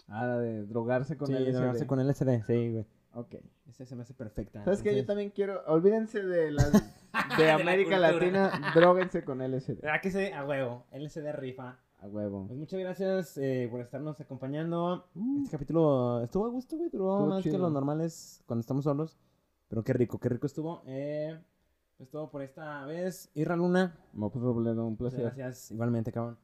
Speaker 3: Ah, la de drogarse con
Speaker 2: sí,
Speaker 3: el
Speaker 2: drogarse con LSD, sí, güey.
Speaker 3: Ok.
Speaker 2: Esa se me hace perfecta.
Speaker 3: ¿Sabes qué? Yo también quiero... Olvídense de las... de
Speaker 2: la
Speaker 3: América
Speaker 2: cultura.
Speaker 3: Latina, droguense con LSD.
Speaker 2: Ah, que se, a huevo, LSD rifa.
Speaker 3: A huevo.
Speaker 2: Pues muchas gracias eh, por estarnos acompañando. Este capítulo estuvo a gusto, güey. Duró más que
Speaker 3: chido.
Speaker 2: los normales cuando estamos solos. Pero qué rico, qué rico estuvo. Eh, pues todo por esta vez. Irra Luna.
Speaker 3: Pues, Robledo, un
Speaker 2: Muchas
Speaker 3: placer.
Speaker 2: gracias. Igualmente, cabrón.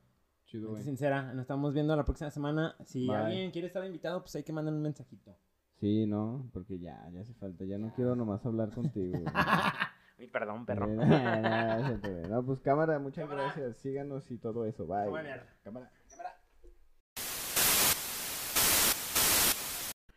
Speaker 3: Chido, güey.
Speaker 2: sincera, nos estamos viendo la próxima semana. Si
Speaker 3: Bye.
Speaker 2: alguien quiere estar invitado, pues hay que mandar un mensajito.
Speaker 3: Sí, no, porque ya, ya hace falta. Ya no quiero nomás hablar contigo.
Speaker 4: Uy, perdón, perro.
Speaker 3: No, pues cámara, muchas
Speaker 2: Cámara.
Speaker 3: gracias. Síganos y todo eso. Bye. Cámara.